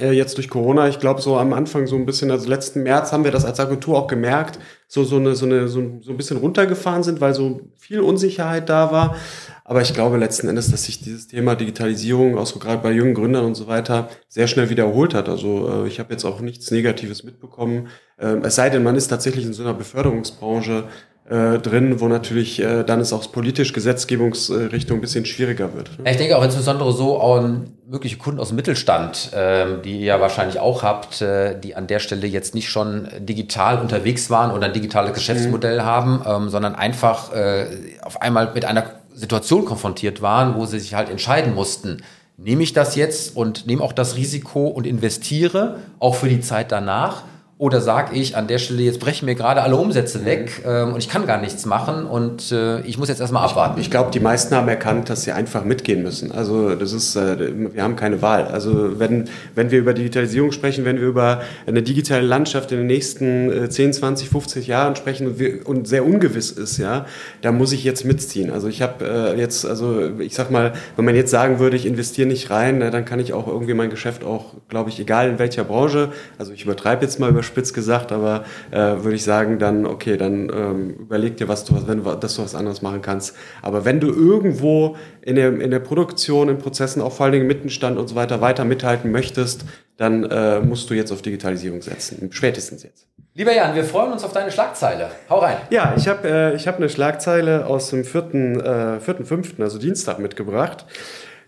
äh, jetzt durch Corona, ich glaube so am Anfang so ein bisschen, also letzten März haben wir das als Agentur auch gemerkt, so so eine so eine so, ein bisschen runtergefahren sind, weil so viel Unsicherheit da war. Aber ich glaube letzten Endes, dass sich dieses Thema Digitalisierung, auch so gerade bei jungen Gründern und so weiter, sehr schnell wiederholt hat. Also äh, ich habe jetzt auch nichts Negatives mitbekommen. Ähm, es sei denn, man ist tatsächlich in so einer Beförderungsbranche äh, drin, wo natürlich äh, dann es auch politisch Gesetzgebungsrichtung ein bisschen schwieriger wird. Ne? Ich denke auch insbesondere so an mögliche Kunden aus dem Mittelstand, äh, die ihr ja wahrscheinlich auch habt, äh, die an der Stelle jetzt nicht schon digital unterwegs waren oder ein digitales Geschäftsmodell mhm. haben, ähm, sondern einfach äh, auf einmal mit einer Situation konfrontiert waren, wo sie sich halt entscheiden mussten, nehme ich das jetzt und nehme auch das Risiko und investiere, auch für die Zeit danach, Oder sage ich an der Stelle, jetzt brechen mir gerade alle Umsätze weg ähm, und ich kann gar nichts machen und äh, ich muss jetzt erstmal abwarten. Ich, ich glaube, die meisten haben erkannt, dass sie einfach mitgehen müssen. Also das ist, äh, wir haben keine Wahl. Also wenn, wenn wir über Digitalisierung sprechen, wenn wir über eine digitale Landschaft in den nächsten äh, 10, 20, 50 Jahren sprechen und, wir, und sehr ungewiss ist, ja, da muss ich jetzt mitziehen. Also ich habe äh, jetzt, also ich sag mal, wenn man jetzt sagen würde, ich investiere nicht rein, na, dann kann ich auch irgendwie mein Geschäft auch, glaube ich, egal in welcher Branche, also ich übertreibe jetzt mal über spitz gesagt, aber äh, würde ich sagen, dann, okay, dann ähm, überleg dir, was du, wenn, dass du was anderes machen kannst. Aber wenn du irgendwo in der, in der Produktion, in Prozessen, auch vor allen Dingen Mittenstand und so weiter, weiter mithalten möchtest, dann äh, musst du jetzt auf Digitalisierung setzen. Spätestens jetzt. Lieber Jan, wir freuen uns auf deine Schlagzeile. Hau rein. Ja, ich habe äh, ich hab eine Schlagzeile aus dem 4., äh, 4. 5., also Dienstag mitgebracht.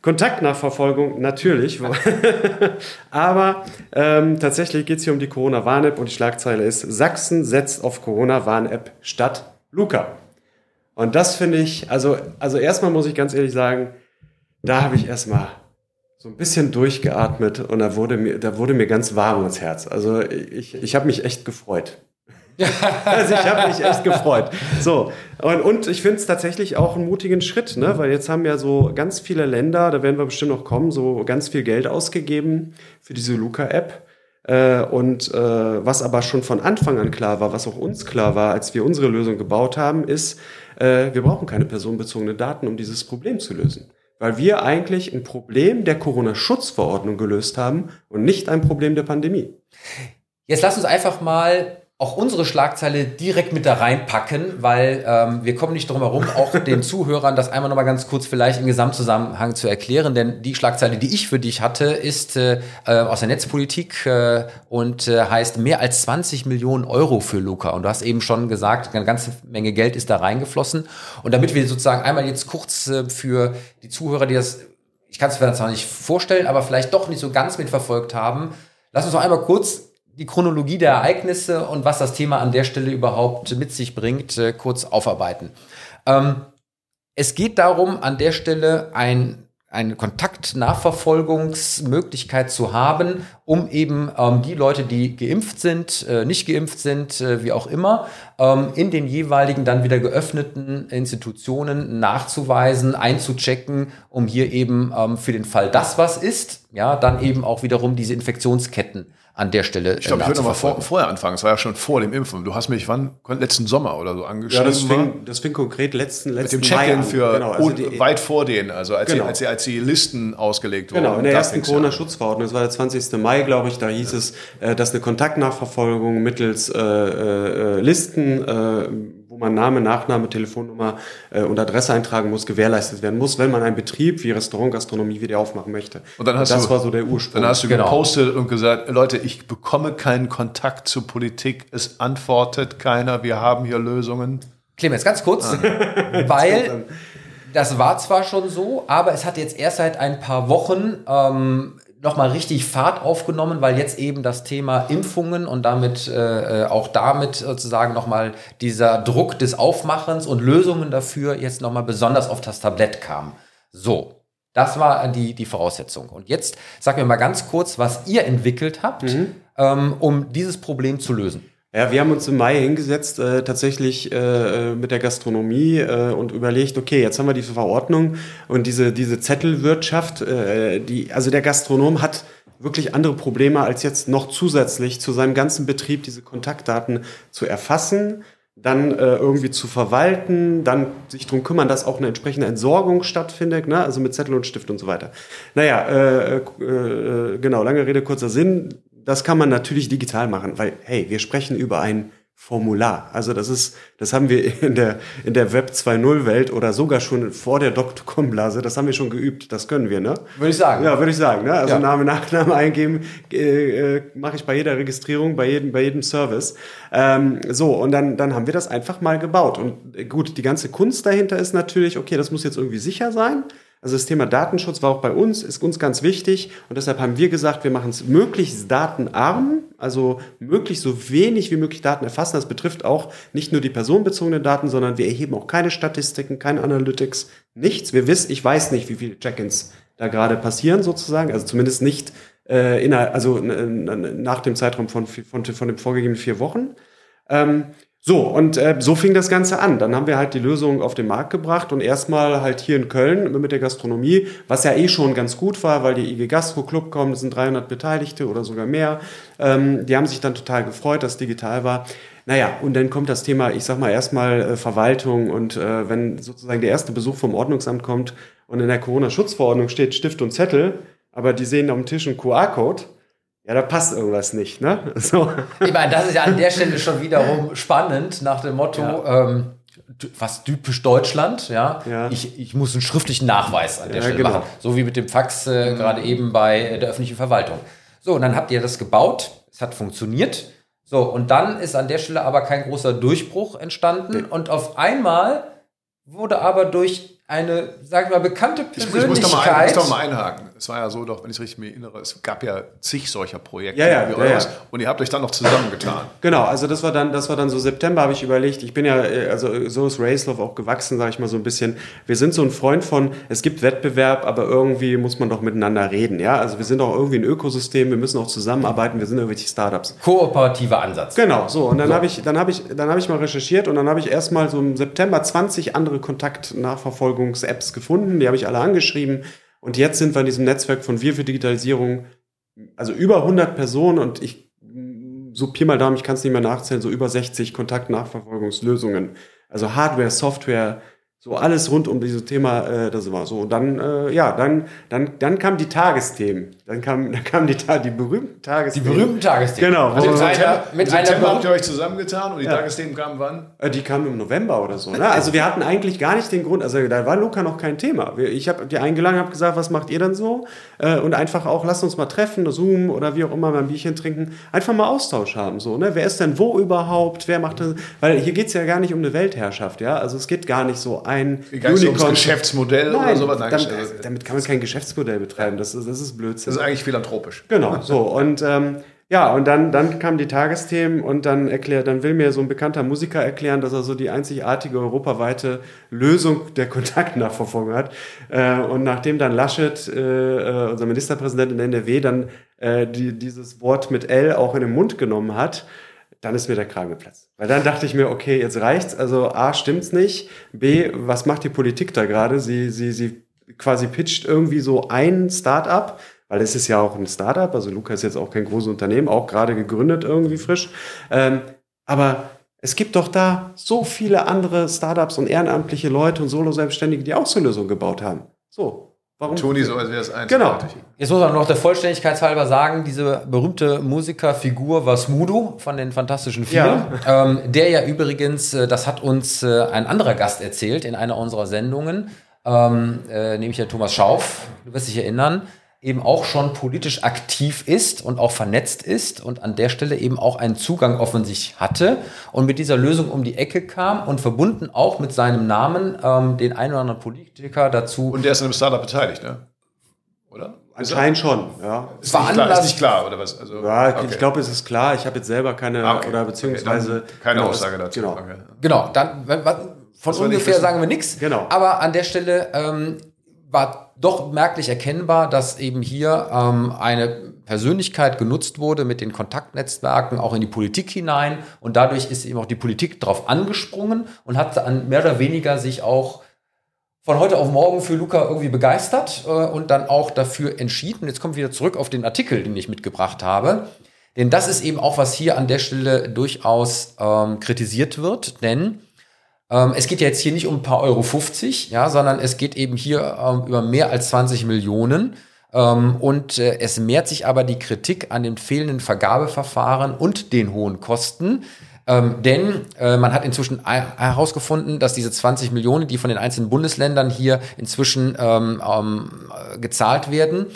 Kontaktnachverfolgung natürlich, aber ähm, tatsächlich geht es hier um die Corona-Warn-App und die Schlagzeile ist, Sachsen setzt auf Corona-Warn-App statt Luca. Und das finde ich, also, also erstmal muss ich ganz ehrlich sagen, da habe ich erstmal so ein bisschen durchgeatmet und da wurde mir, da wurde mir ganz warm ins Herz. Also ich, ich habe mich echt gefreut. also ich habe mich echt gefreut. So, und, und ich finde es tatsächlich auch einen mutigen Schritt, ne? weil jetzt haben ja so ganz viele Länder, da werden wir bestimmt noch kommen, so ganz viel Geld ausgegeben für diese Luca-App. Äh, und äh, was aber schon von Anfang an klar war, was auch uns klar war, als wir unsere Lösung gebaut haben, ist, äh, wir brauchen keine personenbezogenen Daten, um dieses Problem zu lösen. Weil wir eigentlich ein Problem der Corona-Schutzverordnung gelöst haben und nicht ein Problem der Pandemie. Jetzt lass uns einfach mal auch unsere Schlagzeile direkt mit da reinpacken, weil ähm, wir kommen nicht drum herum, auch den Zuhörern das einmal nochmal ganz kurz vielleicht im Gesamtzusammenhang zu erklären, denn die Schlagzeile, die ich für dich hatte, ist äh, äh aus der Netzpolitik äh, und äh, heißt mehr als 20 Millionen Euro für Luca. Und du hast eben schon gesagt, eine ganze Menge Geld ist da reingeflossen. Und damit wir sozusagen einmal jetzt kurz äh, für die Zuhörer, die das, ich kann es mir zwar nicht vorstellen, aber vielleicht doch nicht so ganz mitverfolgt haben, lass uns noch einmal kurz die Chronologie der Ereignisse und was das Thema an der Stelle überhaupt mit sich bringt, äh, kurz aufarbeiten. Ähm, es geht darum, an der Stelle ein, eine Kontaktnachverfolgungsmöglichkeit zu haben, um eben ähm, die Leute, die geimpft sind, äh, nicht geimpft sind, äh, wie auch immer, ähm, in den jeweiligen dann wieder geöffneten Institutionen nachzuweisen, einzuchecken, um hier eben ähm, für den Fall das was ist, ja, dann eben auch wiederum diese Infektionsketten an der Stelle. Ich glaube, ich würde noch mal vor, vorher anfangen. Es war ja schon vor dem Impfen. Du hast mich wann letzten Sommer oder so angeschrieben. Ja, das fing, das fing konkret letzten letzten Mit dem Check-in für genau, also die, weit vor denen, also als, genau. die, als, die, als die Listen ausgelegt wurden. Genau, in der ersten Corona-Schutzverordnung, das war der 20. Mai, glaube ich, da hieß ja. es, äh, dass eine Kontaktnachverfolgung mittels äh, äh, Listen äh, man Name, Nachname, Telefonnummer äh, und Adresse eintragen muss, gewährleistet werden muss, wenn man einen Betrieb wie Restaurant, Gastronomie wieder aufmachen möchte. Und dann hast und das du, war so der Ursprung. Dann hast du genau. gepostet und gesagt, Leute, ich bekomme keinen Kontakt zur Politik, es antwortet keiner, wir haben hier Lösungen. Clemens, ganz kurz, ah. weil das war zwar schon so, aber es hat jetzt erst seit ein paar Wochen ähm, nochmal richtig Fahrt aufgenommen, weil jetzt eben das Thema Impfungen und damit äh, auch damit sozusagen nochmal dieser Druck des Aufmachens und Lösungen dafür jetzt nochmal besonders auf das Tablett kam. So, das war die, die Voraussetzung. Und jetzt sag mir mal ganz kurz, was ihr entwickelt habt, mhm. ähm, um dieses Problem zu lösen. Ja, wir haben uns im Mai hingesetzt, äh, tatsächlich äh, mit der Gastronomie äh, und überlegt, okay, jetzt haben wir diese Verordnung und diese, diese Zettelwirtschaft, äh, die, also der Gastronom hat wirklich andere Probleme, als jetzt noch zusätzlich zu seinem ganzen Betrieb diese Kontaktdaten zu erfassen, dann äh, irgendwie zu verwalten, dann sich drum kümmern, dass auch eine entsprechende Entsorgung stattfindet, ne? also mit Zettel und Stift und so weiter. Naja, äh, äh, genau, lange Rede, kurzer Sinn das kann man natürlich digital machen, weil, hey, wir sprechen über ein Formular. Also das ist, das haben wir in der, in der Web 2.0 Welt oder sogar schon vor der Dotcom-Blase, das haben wir schon geübt, das können wir, ne? Würde ich sagen. Ja, würde ich sagen, ne? Also ja. Name, Nachname eingeben, äh, äh, mache ich bei jeder Registrierung, bei jedem, bei jedem Service. Ähm, so, und dann, dann haben wir das einfach mal gebaut. Und gut, die ganze Kunst dahinter ist natürlich, okay, das muss jetzt irgendwie sicher sein. Also das Thema Datenschutz war auch bei uns, ist uns ganz wichtig und deshalb haben wir gesagt, wir machen es möglichst datenarm, also möglichst so wenig wie möglich Daten erfassen. Das betrifft auch nicht nur die personenbezogenen Daten, sondern wir erheben auch keine Statistiken, keine Analytics, nichts. Wir wissen, ich weiß nicht, wie viele Check-ins da gerade passieren sozusagen, also zumindest nicht äh, innerhalb, also nach dem Zeitraum von, von, von den vorgegebenen vier Wochen. Ähm, so, und äh, so fing das Ganze an. Dann haben wir halt die Lösung auf den Markt gebracht und erstmal halt hier in Köln mit der Gastronomie, was ja eh schon ganz gut war, weil die IG Gastro Club kommt, sind 300 Beteiligte oder sogar mehr. Ähm, die haben sich dann total gefreut, dass digital war. Naja, und dann kommt das Thema, ich sag mal erstmal äh, Verwaltung und äh, wenn sozusagen der erste Besuch vom Ordnungsamt kommt und in der Corona-Schutzverordnung steht Stift und Zettel, aber die sehen dem Tisch einen QR-Code, ja, da passt irgendwas nicht, ne? So. Ich meine, das ist ja an der Stelle schon wiederum spannend, nach dem Motto, ja. ähm, was typisch Deutschland, ja. ja. Ich, ich muss einen schriftlichen Nachweis an der ja, Stelle genau. machen. So wie mit dem Fax äh, mhm. gerade eben bei der öffentlichen Verwaltung. So, und dann habt ihr das gebaut, es hat funktioniert. So, und dann ist an der Stelle aber kein großer Durchbruch entstanden. Nee. Und auf einmal wurde aber durch eine, sag ich mal, bekannte Persönlichkeit. Ich, ich, muss, doch mal ein, muss doch mal einhaken. Es war ja so, doch, wenn ich es richtig mir erinnere, es gab ja zig solcher Projekte ja, ja, ja, ja, und ihr habt euch dann noch zusammengetan. Genau, also das war dann, das war dann so September, habe ich überlegt. Ich bin ja, äh, also so ist Racelove auch gewachsen, sage ich mal so ein bisschen. Wir sind so ein Freund von, es gibt Wettbewerb, aber irgendwie muss man doch miteinander reden. Ja, also wir sind auch irgendwie ein Ökosystem, wir müssen auch zusammenarbeiten, wir sind irgendwelche Startups. Kooperativer Ansatz. Genau, so und dann so. habe ich, dann habe ich, dann habe ich mal recherchiert und dann habe ich erstmal so im September 20 andere Kontaktnachverfolgungs-Apps gefunden, die habe ich alle angeschrieben und jetzt sind wir in diesem Netzwerk von Wir für Digitalisierung, also über 100 Personen und ich, so Pi mal Daumen, ich kann es nicht mehr nachzählen, so über 60 Kontaktnachverfolgungslösungen. Also Hardware, Software, so alles rund um dieses Thema, äh, das war so. Und dann, äh, ja, dann, dann, dann kamen die Tagesthemen. Dann kamen, dann kamen die, die berühmten Tagesthemen. Die berühmten Tagesthemen. Genau. Also mit einer, mit September habt ihr euch zusammengetan und die ja. Tagesthemen kamen wann? Äh, die kamen im November oder so. Ne? Also wir hatten eigentlich gar nicht den Grund, also da war Luca noch kein Thema. Ich habe die eingeladen, habe gesagt, was macht ihr dann so? Äh, und einfach auch, lasst uns mal treffen, Zoom oder wie auch immer, mal ein Bierchen trinken. Einfach mal Austausch haben. So, ne? Wer ist denn wo überhaupt? Wer macht das? Weil hier geht es ja gar nicht um eine Weltherrschaft. ja. Also es geht gar nicht so ein Unicorn. Geschäftsmodell Nein, oder sowas. Nein, damit, damit, kann man kein Geschäftsmodell betreiben. Das ist, das ist Blödsinn. Das ist eigentlich philanthropisch. Genau, so. Und ähm, ja, und dann, dann kamen die Tagesthemen und dann erklärt, dann will mir so ein bekannter Musiker erklären, dass er so die einzigartige europaweite Lösung der Kontaktnachverfolgung hat. Äh, und nachdem dann Laschet, äh, äh unser Ministerpräsident in der NRW, dann äh, die, dieses Wort mit L auch in den Mund genommen hat, dann ist mir der Kragen geplatzt. Weil dann dachte ich mir, okay, jetzt reicht's. Also A, stimmt's nicht. B, was macht die Politik da gerade? Sie, sie, sie quasi pitcht irgendwie so ein Start-up, weil es ist ja auch ein Start-up. Also Luca ist jetzt auch kein großes Unternehmen, auch gerade gegründet irgendwie frisch. Ähm, aber es gibt doch da so viele andere Startups und ehrenamtliche Leute und Solo-Selbstständige, die auch so Lösungen gebaut haben. So, Warum? Tun die so, als wäre es einzigartig. Genau. Jetzt muss man noch der Vollständigkeitshalber sagen, diese berühmte Musikerfigur war Smudo von den Fantastischen Vier. Ja. Ähm, der ja übrigens, äh, das hat uns äh, ein anderer Gast erzählt in einer unserer Sendungen, ähm, äh, nämlich der Thomas Schauf, du wirst dich erinnern, eben auch schon politisch aktiv ist und auch vernetzt ist und an der Stelle eben auch einen Zugang offensichtlich hatte und mit dieser Lösung um die Ecke kam und verbunden auch mit seinem Namen ähm, den einen oder anderen Politiker dazu. Und der ist in einem Startup beteiligt, ne? Oder? Anscheinend schon, ja. Ist nicht, klar, ist nicht klar, oder was? Also, ja, okay. ich glaube, es ist klar. Ich habe jetzt selber keine, ah, okay. oder beziehungsweise. Okay, keine genau, Aussage dazu. Genau, genau dann von ungefähr sagen wir nichts. Genau. Aber an der Stelle ähm, war doch merklich erkennbar, dass eben hier ähm, eine Persönlichkeit genutzt wurde mit den Kontaktnetzwerken auch in die Politik hinein und dadurch ist eben auch die Politik darauf angesprungen und hat an mehr oder weniger sich auch von heute auf morgen für Luca irgendwie begeistert äh, und dann auch dafür entschieden. Jetzt kommen wir wieder zurück auf den Artikel, den ich mitgebracht habe. Denn das ist eben auch, was hier an der Stelle durchaus ähm, kritisiert wird, denn ähm, es geht ja jetzt hier nicht um ein paar Euro 50, ja, sondern es geht eben hier ähm, über mehr als 20 Millionen. Ähm, und äh, es mehrt sich aber die Kritik an den fehlenden Vergabeverfahren und den hohen Kosten. Ähm, denn äh, man hat inzwischen herausgefunden, dass diese 20 Millionen, die von den einzelnen Bundesländern hier inzwischen ähm, ähm, gezahlt werden,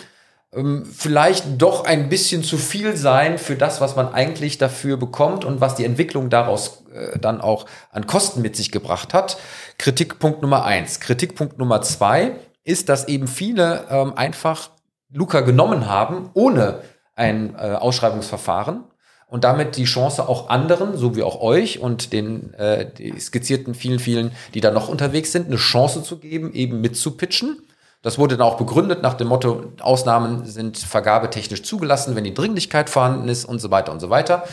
vielleicht doch ein bisschen zu viel sein für das, was man eigentlich dafür bekommt und was die Entwicklung daraus äh, dann auch an Kosten mit sich gebracht hat. Kritikpunkt Nummer eins. Kritikpunkt Nummer zwei ist, dass eben viele ähm, einfach Luca genommen haben, ohne ein äh, Ausschreibungsverfahren und damit die Chance auch anderen, so wie auch euch und den äh, skizzierten vielen, vielen, die da noch unterwegs sind, eine Chance zu geben, eben mitzupitchen. Das wurde dann auch begründet nach dem Motto, Ausnahmen sind vergabetechnisch zugelassen, wenn die Dringlichkeit vorhanden ist und so weiter und so weiter.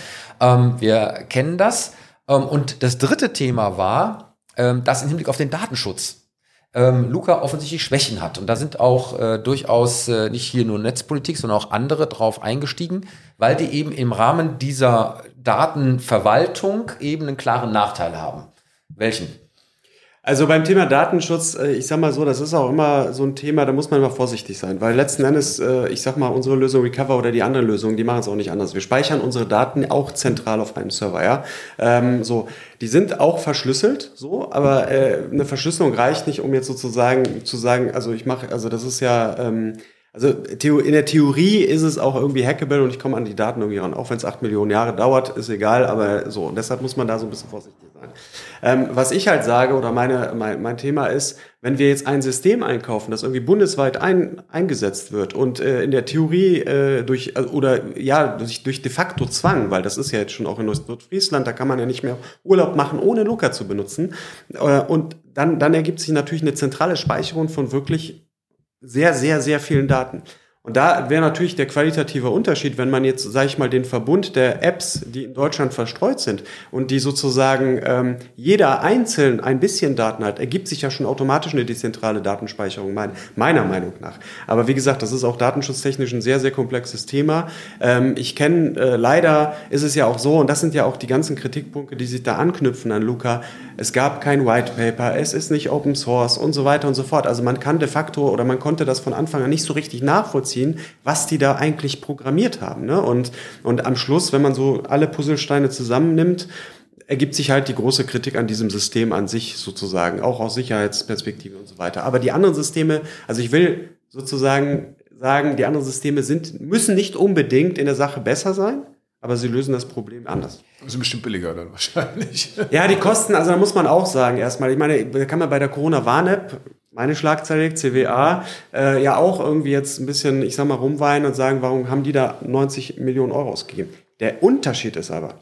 Ähm, wir kennen das. Ähm, und das dritte Thema war, ähm, das im Hinblick auf den Datenschutz ähm, Luca offensichtlich Schwächen hat. Und da sind auch äh, durchaus äh, nicht hier nur Netzpolitik, sondern auch andere drauf eingestiegen, weil die eben im Rahmen dieser Datenverwaltung eben einen klaren Nachteil haben. Welchen? Also beim Thema Datenschutz, äh, ich sag mal so, das ist auch immer so ein Thema, da muss man immer vorsichtig sein, weil letzten Endes, äh, ich sag mal, unsere Lösung Recover oder die anderen Lösungen, die machen es auch nicht anders. Wir speichern unsere Daten auch zentral auf einem Server, ja. Ähm, so, die sind auch verschlüsselt, so, aber äh, eine Verschlüsselung reicht nicht, um jetzt sozusagen zu sagen, also ich mache, also das ist ja ähm, also in der Theorie ist es auch irgendwie hackable und ich komme an die Daten irgendwie ran. Auch wenn es acht Millionen Jahre dauert, ist egal, aber so. Und deshalb muss man da so ein bisschen vorsichtig sein. Ähm, was ich halt sage oder meine, mein, mein Thema ist, wenn wir jetzt ein System einkaufen, das irgendwie bundesweit ein, eingesetzt wird und äh, in der Theorie äh, durch, äh, oder ja, durch, durch de facto Zwang, weil das ist ja jetzt schon auch in Nordfriesland, da kann man ja nicht mehr Urlaub machen, ohne Luca zu benutzen. Äh, und dann, dann ergibt sich natürlich eine zentrale Speicherung von wirklich sehr, sehr, sehr vielen Daten. Und da wäre natürlich der qualitative Unterschied, wenn man jetzt, sage ich mal, den Verbund der Apps, die in Deutschland verstreut sind und die sozusagen ähm, jeder einzeln ein bisschen Daten hat, ergibt sich ja schon automatisch eine dezentrale Datenspeicherung, mein, meiner Meinung nach. Aber wie gesagt, das ist auch datenschutztechnisch ein sehr, sehr komplexes Thema. Ähm, ich kenne, äh, leider ist es ja auch so, und das sind ja auch die ganzen Kritikpunkte, die sich da anknüpfen an Luca, es gab kein White Paper, es ist nicht Open Source und so weiter und so fort. Also man kann de facto oder man konnte das von Anfang an nicht so richtig nachvollziehen, was die da eigentlich programmiert haben. Ne? Und, und am Schluss, wenn man so alle Puzzlesteine zusammennimmt, ergibt sich halt die große Kritik an diesem System an sich sozusagen, auch aus Sicherheitsperspektive und so weiter. Aber die anderen Systeme, also ich will sozusagen sagen, die anderen Systeme sind, müssen nicht unbedingt in der Sache besser sein, aber sie lösen das Problem anders. Ist bestimmt billiger dann wahrscheinlich. Ja, die Kosten, also da muss man auch sagen erstmal. Ich meine, da kann man bei der Corona-Warn-App, meine Schlagzeile, CWA, äh, ja auch irgendwie jetzt ein bisschen, ich sag mal, rumweinen und sagen, warum haben die da 90 Millionen Euro ausgegeben? Der Unterschied ist aber,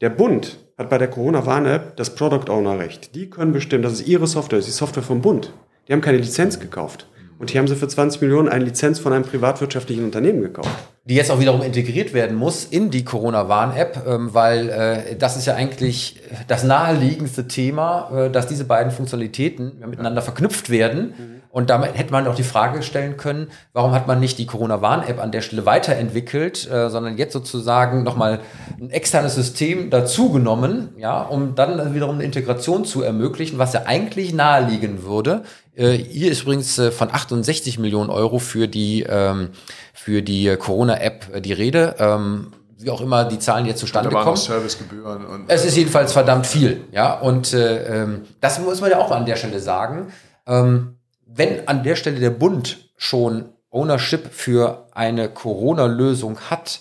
der Bund hat bei der Corona-Warn-App das Product Owner-Recht. Die können bestimmen, das ist ihre Software, das ist die Software vom Bund. Die haben keine Lizenz gekauft. Und hier haben sie für 20 Millionen eine Lizenz von einem privatwirtschaftlichen Unternehmen gekauft die jetzt auch wiederum integriert werden muss in die Corona-Warn-App, ähm, weil äh, das ist ja eigentlich das naheliegendste Thema, äh, dass diese beiden Funktionalitäten miteinander verknüpft werden. Mhm. Und damit hätte man auch die Frage stellen können, warum hat man nicht die Corona-Warn-App an der Stelle weiterentwickelt, äh, sondern jetzt sozusagen nochmal ein externes System dazugenommen, ja, um dann wiederum eine Integration zu ermöglichen, was ja eigentlich naheliegen würde. Äh, hier ist übrigens äh, von 68 Millionen Euro für die ähm, für die Corona-App die Rede. Ähm, wie auch immer die Zahlen jetzt zustande kommen. Servicegebühren und es ist jedenfalls verdammt viel, ja. Und äh, ähm, das muss man ja auch an der Stelle sagen. Ähm, wenn an der Stelle der Bund schon Ownership für eine Corona-Lösung hat,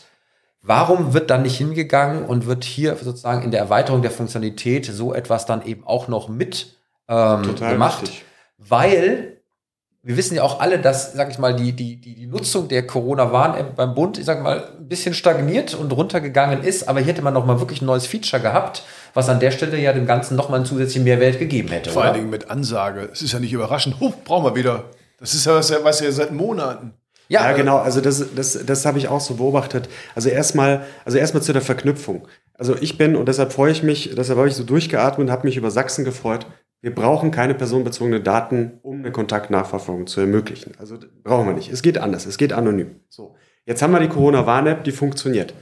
warum wird dann nicht hingegangen und wird hier sozusagen in der Erweiterung der Funktionalität so etwas dann eben auch noch mit ähm, gemacht? Richtig. Weil wir wissen ja auch alle, dass, sag ich mal, die, die, die, Nutzung der Corona-Warn-App beim Bund, ich sag mal, ein bisschen stagniert und runtergegangen ist, aber hier hätte man noch mal wirklich ein neues Feature gehabt, was an der Stelle ja dem Ganzen noch mal einen zusätzlichen Mehrwert gegeben hätte. Vor oder? allen Dingen mit Ansage. Es ist ja nicht überraschend. Huh, brauchen wir wieder. Das ist ja was, was ja seit Monaten. Ja, ja, genau. Also das, das, das habe ich auch so beobachtet. Also erstmal, also erstmal zu der Verknüpfung. Also ich bin und deshalb freue ich mich, deshalb habe ich so durchgeatmet und habe mich über Sachsen gefreut. Wir brauchen keine personenbezogenen Daten, um eine Kontaktnachverfolgung zu ermöglichen. Also brauchen wir nicht. Es geht anders. Es geht anonym. So. Jetzt haben wir die Corona-Warn-App, die funktioniert.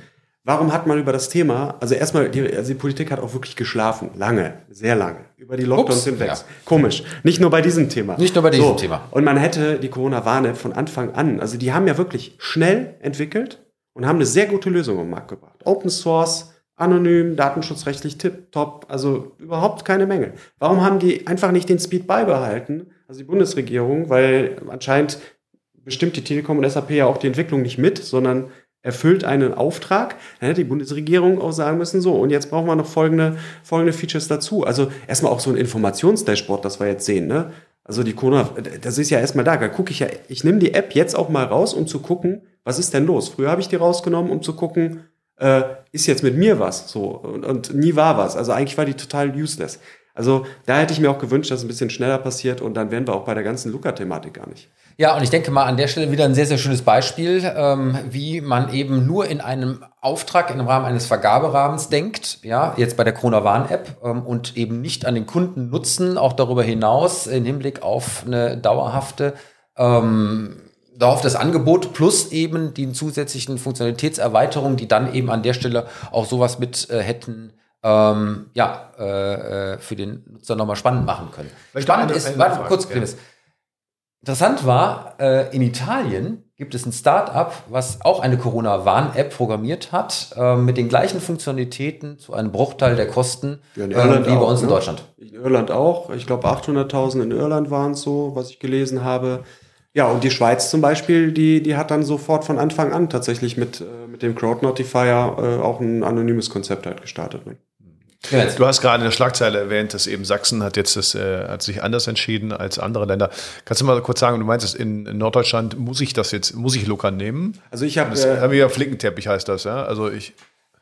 Warum hat man über das Thema, also erstmal, die, also die Politik hat auch wirklich geschlafen. Lange, sehr lange. Über die Lockdowns Ups, hinweg. Ja. Komisch. Nicht nur bei diesem Thema. Nicht nur bei diesem so. Thema. Und man hätte die Corona-Warn-App von Anfang an, also die haben ja wirklich schnell entwickelt und haben eine sehr gute Lösung am Markt gebracht. Open Source, anonym, datenschutzrechtlich tipptopp, also überhaupt keine Mängel. Warum haben die einfach nicht den Speed beibehalten, also die Bundesregierung, weil anscheinend bestimmt die Telekom und SAP ja auch die Entwicklung nicht mit, sondern erfüllt einen Auftrag, dann hätte die Bundesregierung auch sagen müssen, so, und jetzt brauchen wir noch folgende, folgende Features dazu. Also erstmal auch so ein Informationsdashboard, das wir jetzt sehen, ne? Also die Corona, das ist ja erstmal da. Da gucke ich ja, ich nehme die App jetzt auch mal raus, um zu gucken, was ist denn los? Früher habe ich die rausgenommen, um zu gucken, äh, ist jetzt mit mir was so und, und, nie war was. Also eigentlich war die total useless. Also da hätte ich mir auch gewünscht, dass es ein bisschen schneller passiert und dann wären wir auch bei der ganzen Luca-Thematik gar nicht. Ja, und ich denke mal an der Stelle wieder ein sehr, sehr schönes Beispiel, ähm, wie man eben nur in einem Auftrag im Rahmen eines Vergaberahmens denkt, ja, jetzt bei der Corona Warn-App ähm, und eben nicht an den Kunden nutzen, auch darüber hinaus im Hinblick auf eine dauerhafte ähm, darauf das Angebot plus eben die zusätzlichen Funktionalitätserweiterungen, die dann eben an der Stelle auch sowas mit äh, hätten ähm, ja, äh, äh für den Nutzer nochmal spannend machen können. Vielleicht spannend ist, warte, kurz, ja. Interessant war, äh, in Italien gibt es ein Start-up, was auch eine Corona-Warn-App programmiert hat, äh, mit den gleichen Funktionalitäten zu einem Bruchteil der Kosten ja, in Irland äh, wie bei uns ne? in Deutschland. In Irland auch. Ich glaube 800.000 in Irland waren es so, was ich gelesen habe. Ja, und die Schweiz zum Beispiel, die, die hat dann sofort von Anfang an tatsächlich mit, äh, mit dem Crowd Notifier äh, auch ein anonymes Konzept halt gestartet. Ne? Du hast gerade in der Schlagzeile erwähnt, dass eben Sachsen hat jetzt das, äh, hat sich anders entschieden als andere Länder. Kannst du mal kurz sagen, du meinst, in Norddeutschland muss ich das jetzt, muss ich Luca nehmen? Also ich habe, äh, ja Flickenteppich heißt das, ja. Also ich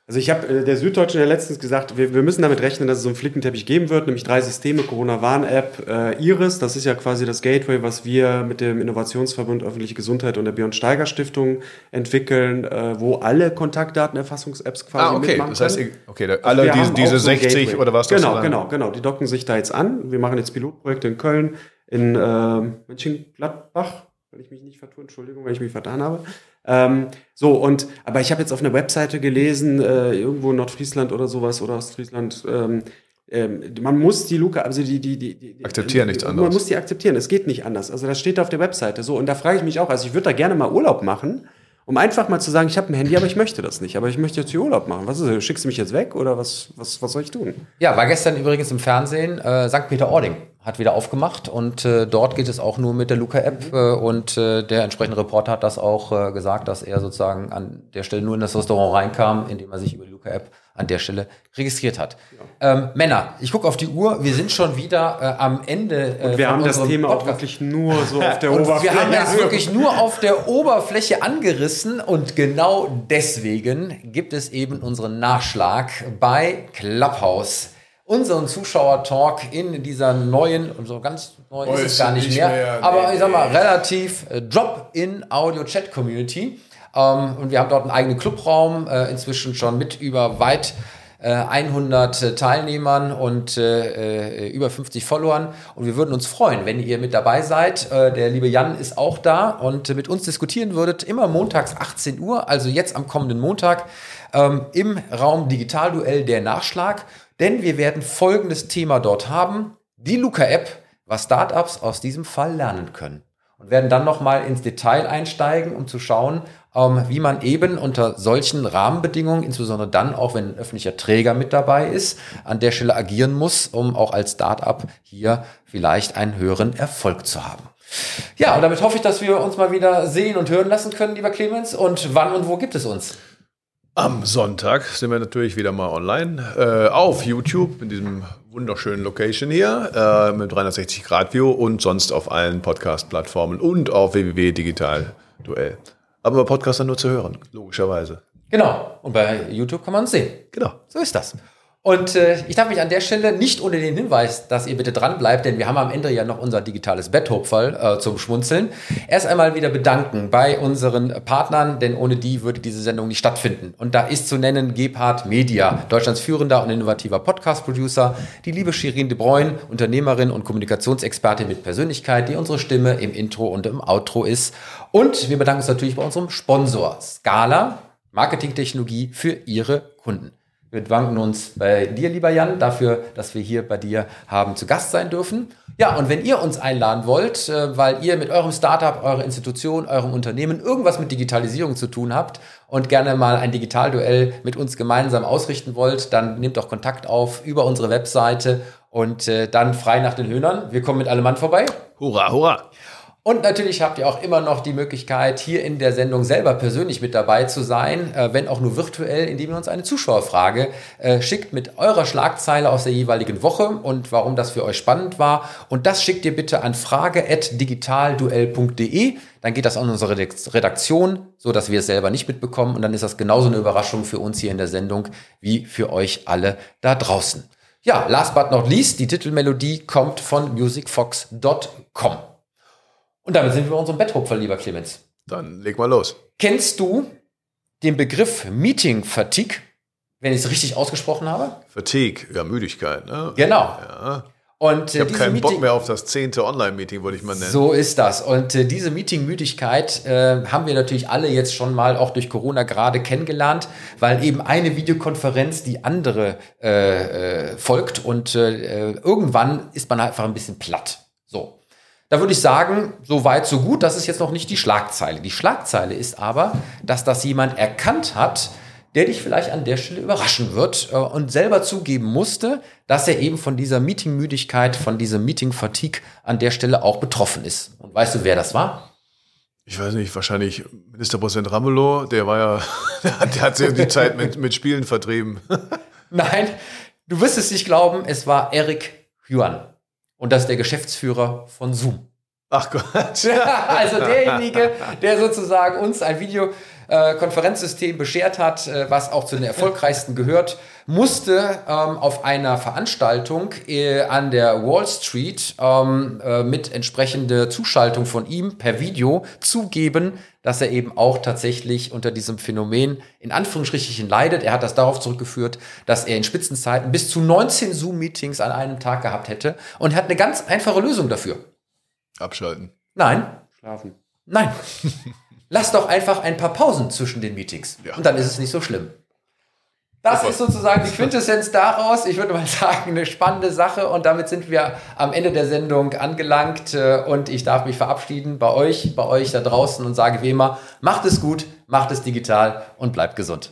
also ich habe äh, der Süddeutschen ja letztens gesagt, wir, wir müssen damit rechnen, dass es so einen Flickenteppich geben wird, nämlich drei Systeme, Corona-Warn-App, äh, Iris, das ist ja quasi das Gateway, was wir mit dem Innovationsverbund Öffentliche Gesundheit und der Björn Steiger Stiftung entwickeln, äh, wo alle Kontaktdatenerfassungs-Apps quasi ah, okay. mitmachen Das heißt, okay, also alle diese, diese so 60 Gateway. oder was das Genau, genau, genau. Die docken sich da jetzt an. Wir machen jetzt Pilotprojekte in Köln, in äh, Mönchengladbach, wenn ich mich nicht vertue, Entschuldigung, wenn ich mich vertan habe. Ähm, so, und, aber ich habe jetzt auf einer Webseite gelesen, äh, irgendwo in Nordfriesland oder sowas oder Ostfriesland, ähm, ähm, man muss die Luca, also die, die, die, die akzeptieren nichts anderes. Man muss die akzeptieren, es geht nicht anders. Also das steht auf der Webseite so. Und da frage ich mich auch, also ich würde da gerne mal Urlaub machen, um einfach mal zu sagen, ich habe ein Handy, aber ich möchte das nicht. Aber ich möchte jetzt hier Urlaub machen. Was ist das? Schickst du mich jetzt weg oder was, was, was soll ich tun? Ja, war gestern übrigens im Fernsehen äh, St. Peter-Ording hat wieder aufgemacht und äh, dort geht es auch nur mit der Luca-App äh, und äh, der entsprechende Reporter hat das auch äh, gesagt, dass er sozusagen an der Stelle nur in das Restaurant reinkam, indem er sich über die Luca-App an der Stelle registriert hat. Ja. Ähm, Männer, ich gucke auf die Uhr, wir sind schon wieder äh, am Ende. Äh, und wir haben das Thema Podcast. auch wirklich nur so auf der Oberfläche. Wir haben es wirklich nur auf der Oberfläche angerissen und genau deswegen gibt es eben unseren Nachschlag bei Clubhouse unseren Zuschauer-Talk in dieser neuen, und so ganz neu ist es gar nicht, mehr, mehr, aber nee, ich sag mal, nee. relativ äh, Drop-in Audio-Chat-Community. Ähm, und wir haben dort einen eigenen Clubraum, äh, inzwischen schon mit über weit äh, 100 äh, Teilnehmern und äh, äh, über 50 Followern. Und wir würden uns freuen, wenn ihr mit dabei seid. Äh, der liebe Jan ist auch da und mit uns diskutieren würdet. Immer montags 18 Uhr, also jetzt am kommenden Montag ähm, im Raum Digitalduell der Nachschlag. Denn wir werden folgendes Thema dort haben. Die Luca-App, was Startups aus diesem Fall lernen können. Und werden dann nochmal ins Detail einsteigen, um zu schauen, ähm, wie man eben unter solchen Rahmenbedingungen, insbesondere dann auch, wenn ein öffentlicher Träger mit dabei ist, an der Stelle agieren muss, um auch als Startup hier vielleicht einen höheren Erfolg zu haben. Ja, und damit hoffe ich, dass wir uns mal wieder sehen und hören lassen können, lieber Clemens. Und wann und wo gibt es uns? Am Sonntag sind wir natürlich wieder mal online äh, auf YouTube in diesem wunderschönen Location hier äh, mit 360 Grad View und sonst auf allen Podcast-Plattformen und auf www.digitalduell. Aber bei Podcast dann nur zu hören, logischerweise. Genau. Und bei YouTube kann man es sehen. Genau. So ist das. Und äh, ich darf mich an der Stelle nicht ohne den Hinweis, dass ihr bitte dran bleibt, denn wir haben am Ende ja noch unser digitales Betthopferl äh, zum Schmunzeln. Erst einmal wieder bedanken bei unseren Partnern, denn ohne die würde diese Sendung nicht stattfinden. Und da ist zu nennen Gebhard Media, Deutschlands führender und innovativer Podcast-Producer, die liebe Shirin de Bruyne, Unternehmerin und Kommunikationsexpertin mit Persönlichkeit, die unsere Stimme im Intro und im Outro ist. Und wir bedanken uns natürlich bei unserem Sponsor Scala, Marketingtechnologie für ihre Kunden. Wir bedanken uns bei dir, lieber Jan, dafür, dass wir hier bei dir haben zu Gast sein dürfen. Ja, und wenn ihr uns einladen wollt, äh, weil ihr mit eurem Startup, eurer Institution, eurem Unternehmen irgendwas mit Digitalisierung zu tun habt und gerne mal ein Digitalduell mit uns gemeinsam ausrichten wollt, dann nehmt doch Kontakt auf über unsere Webseite und äh, dann frei nach den Höhnern. Wir kommen mit allem Mann vorbei. Hurra, hurra! Und natürlich habt ihr auch immer noch die Möglichkeit, hier in der Sendung selber persönlich mit dabei zu sein, äh, wenn auch nur virtuell, indem ihr uns eine Zuschauerfrage äh, schickt mit eurer Schlagzeile aus der jeweiligen Woche und warum das für euch spannend war. Und das schickt ihr bitte an frage.digitalduell.de. Dann geht das an unsere Redaktion, so dass wir es selber nicht mitbekommen. Und dann ist das genauso eine Überraschung für uns hier in der Sendung wie für euch alle da draußen. ja, last but not least, die Titelmelodie kommt von musicfox.com. Und damit sind wir bei unserem Betthupfer, lieber Clemens. Dann leg mal los. Kennst du den Begriff Meeting Fatigue, wenn ich es richtig ausgesprochen habe? Fatigue, ja, Müdigkeit, ne? Genau. Ja. Und, ich habe keinen Meeting, Bock mehr auf das zehnte Online-Meeting, würde ich mal nennen. So ist das. Und äh, diese Meeting-Müdigkeit äh, haben wir natürlich alle jetzt schon mal auch durch Corona gerade kennengelernt, weil eben eine Videokonferenz die andere äh, äh, folgt und äh, irgendwann ist man einfach ein bisschen platt. So. Da würde ich sagen, so weit, so gut. Das ist jetzt noch nicht die Schlagzeile. Die Schlagzeile ist aber, dass das jemand erkannt hat, der dich vielleicht an der Stelle überraschen wird äh, und selber zugeben musste, dass er eben von dieser Meetingmüdigkeit, von dieser Meeting-Fatigue an der Stelle auch betroffen ist. Und weißt du, wer das war? Ich weiß nicht, wahrscheinlich Ministerpräsident Ramelow, der war ja, der hat sich die Zeit mit, mit Spielen vertrieben. Nein, du wirst es nicht glauben, es war Eric Yuan. Und das ist der Geschäftsführer von Zoom. Ach Gott. also derjenige, der sozusagen uns ein Video äh, Konferenzsystem beschert hat, äh, was auch zu den erfolgreichsten gehört, musste ähm, auf einer Veranstaltung äh, an der Wall Street ähm, äh, mit entsprechender Zuschaltung von ihm per Video zugeben, dass er eben auch tatsächlich unter diesem Phänomen in Anführungsstrichen leidet. Er hat das darauf zurückgeführt, dass er in Spitzenzeiten bis zu 19 Zoom-Meetings an einem Tag gehabt hätte und hat eine ganz einfache Lösung dafür. Abschalten. Nein. Schlafen. Nein. Lass doch einfach ein paar Pausen zwischen den Meetings. Ja. Und dann ist es nicht so schlimm. Das ist sozusagen die Quintessenz daraus. Ich würde mal sagen, eine spannende Sache. Und damit sind wir am Ende der Sendung angelangt. Und ich darf mich verabschieden bei euch, bei euch da draußen und sage wie immer, macht es gut, macht es digital und bleibt gesund.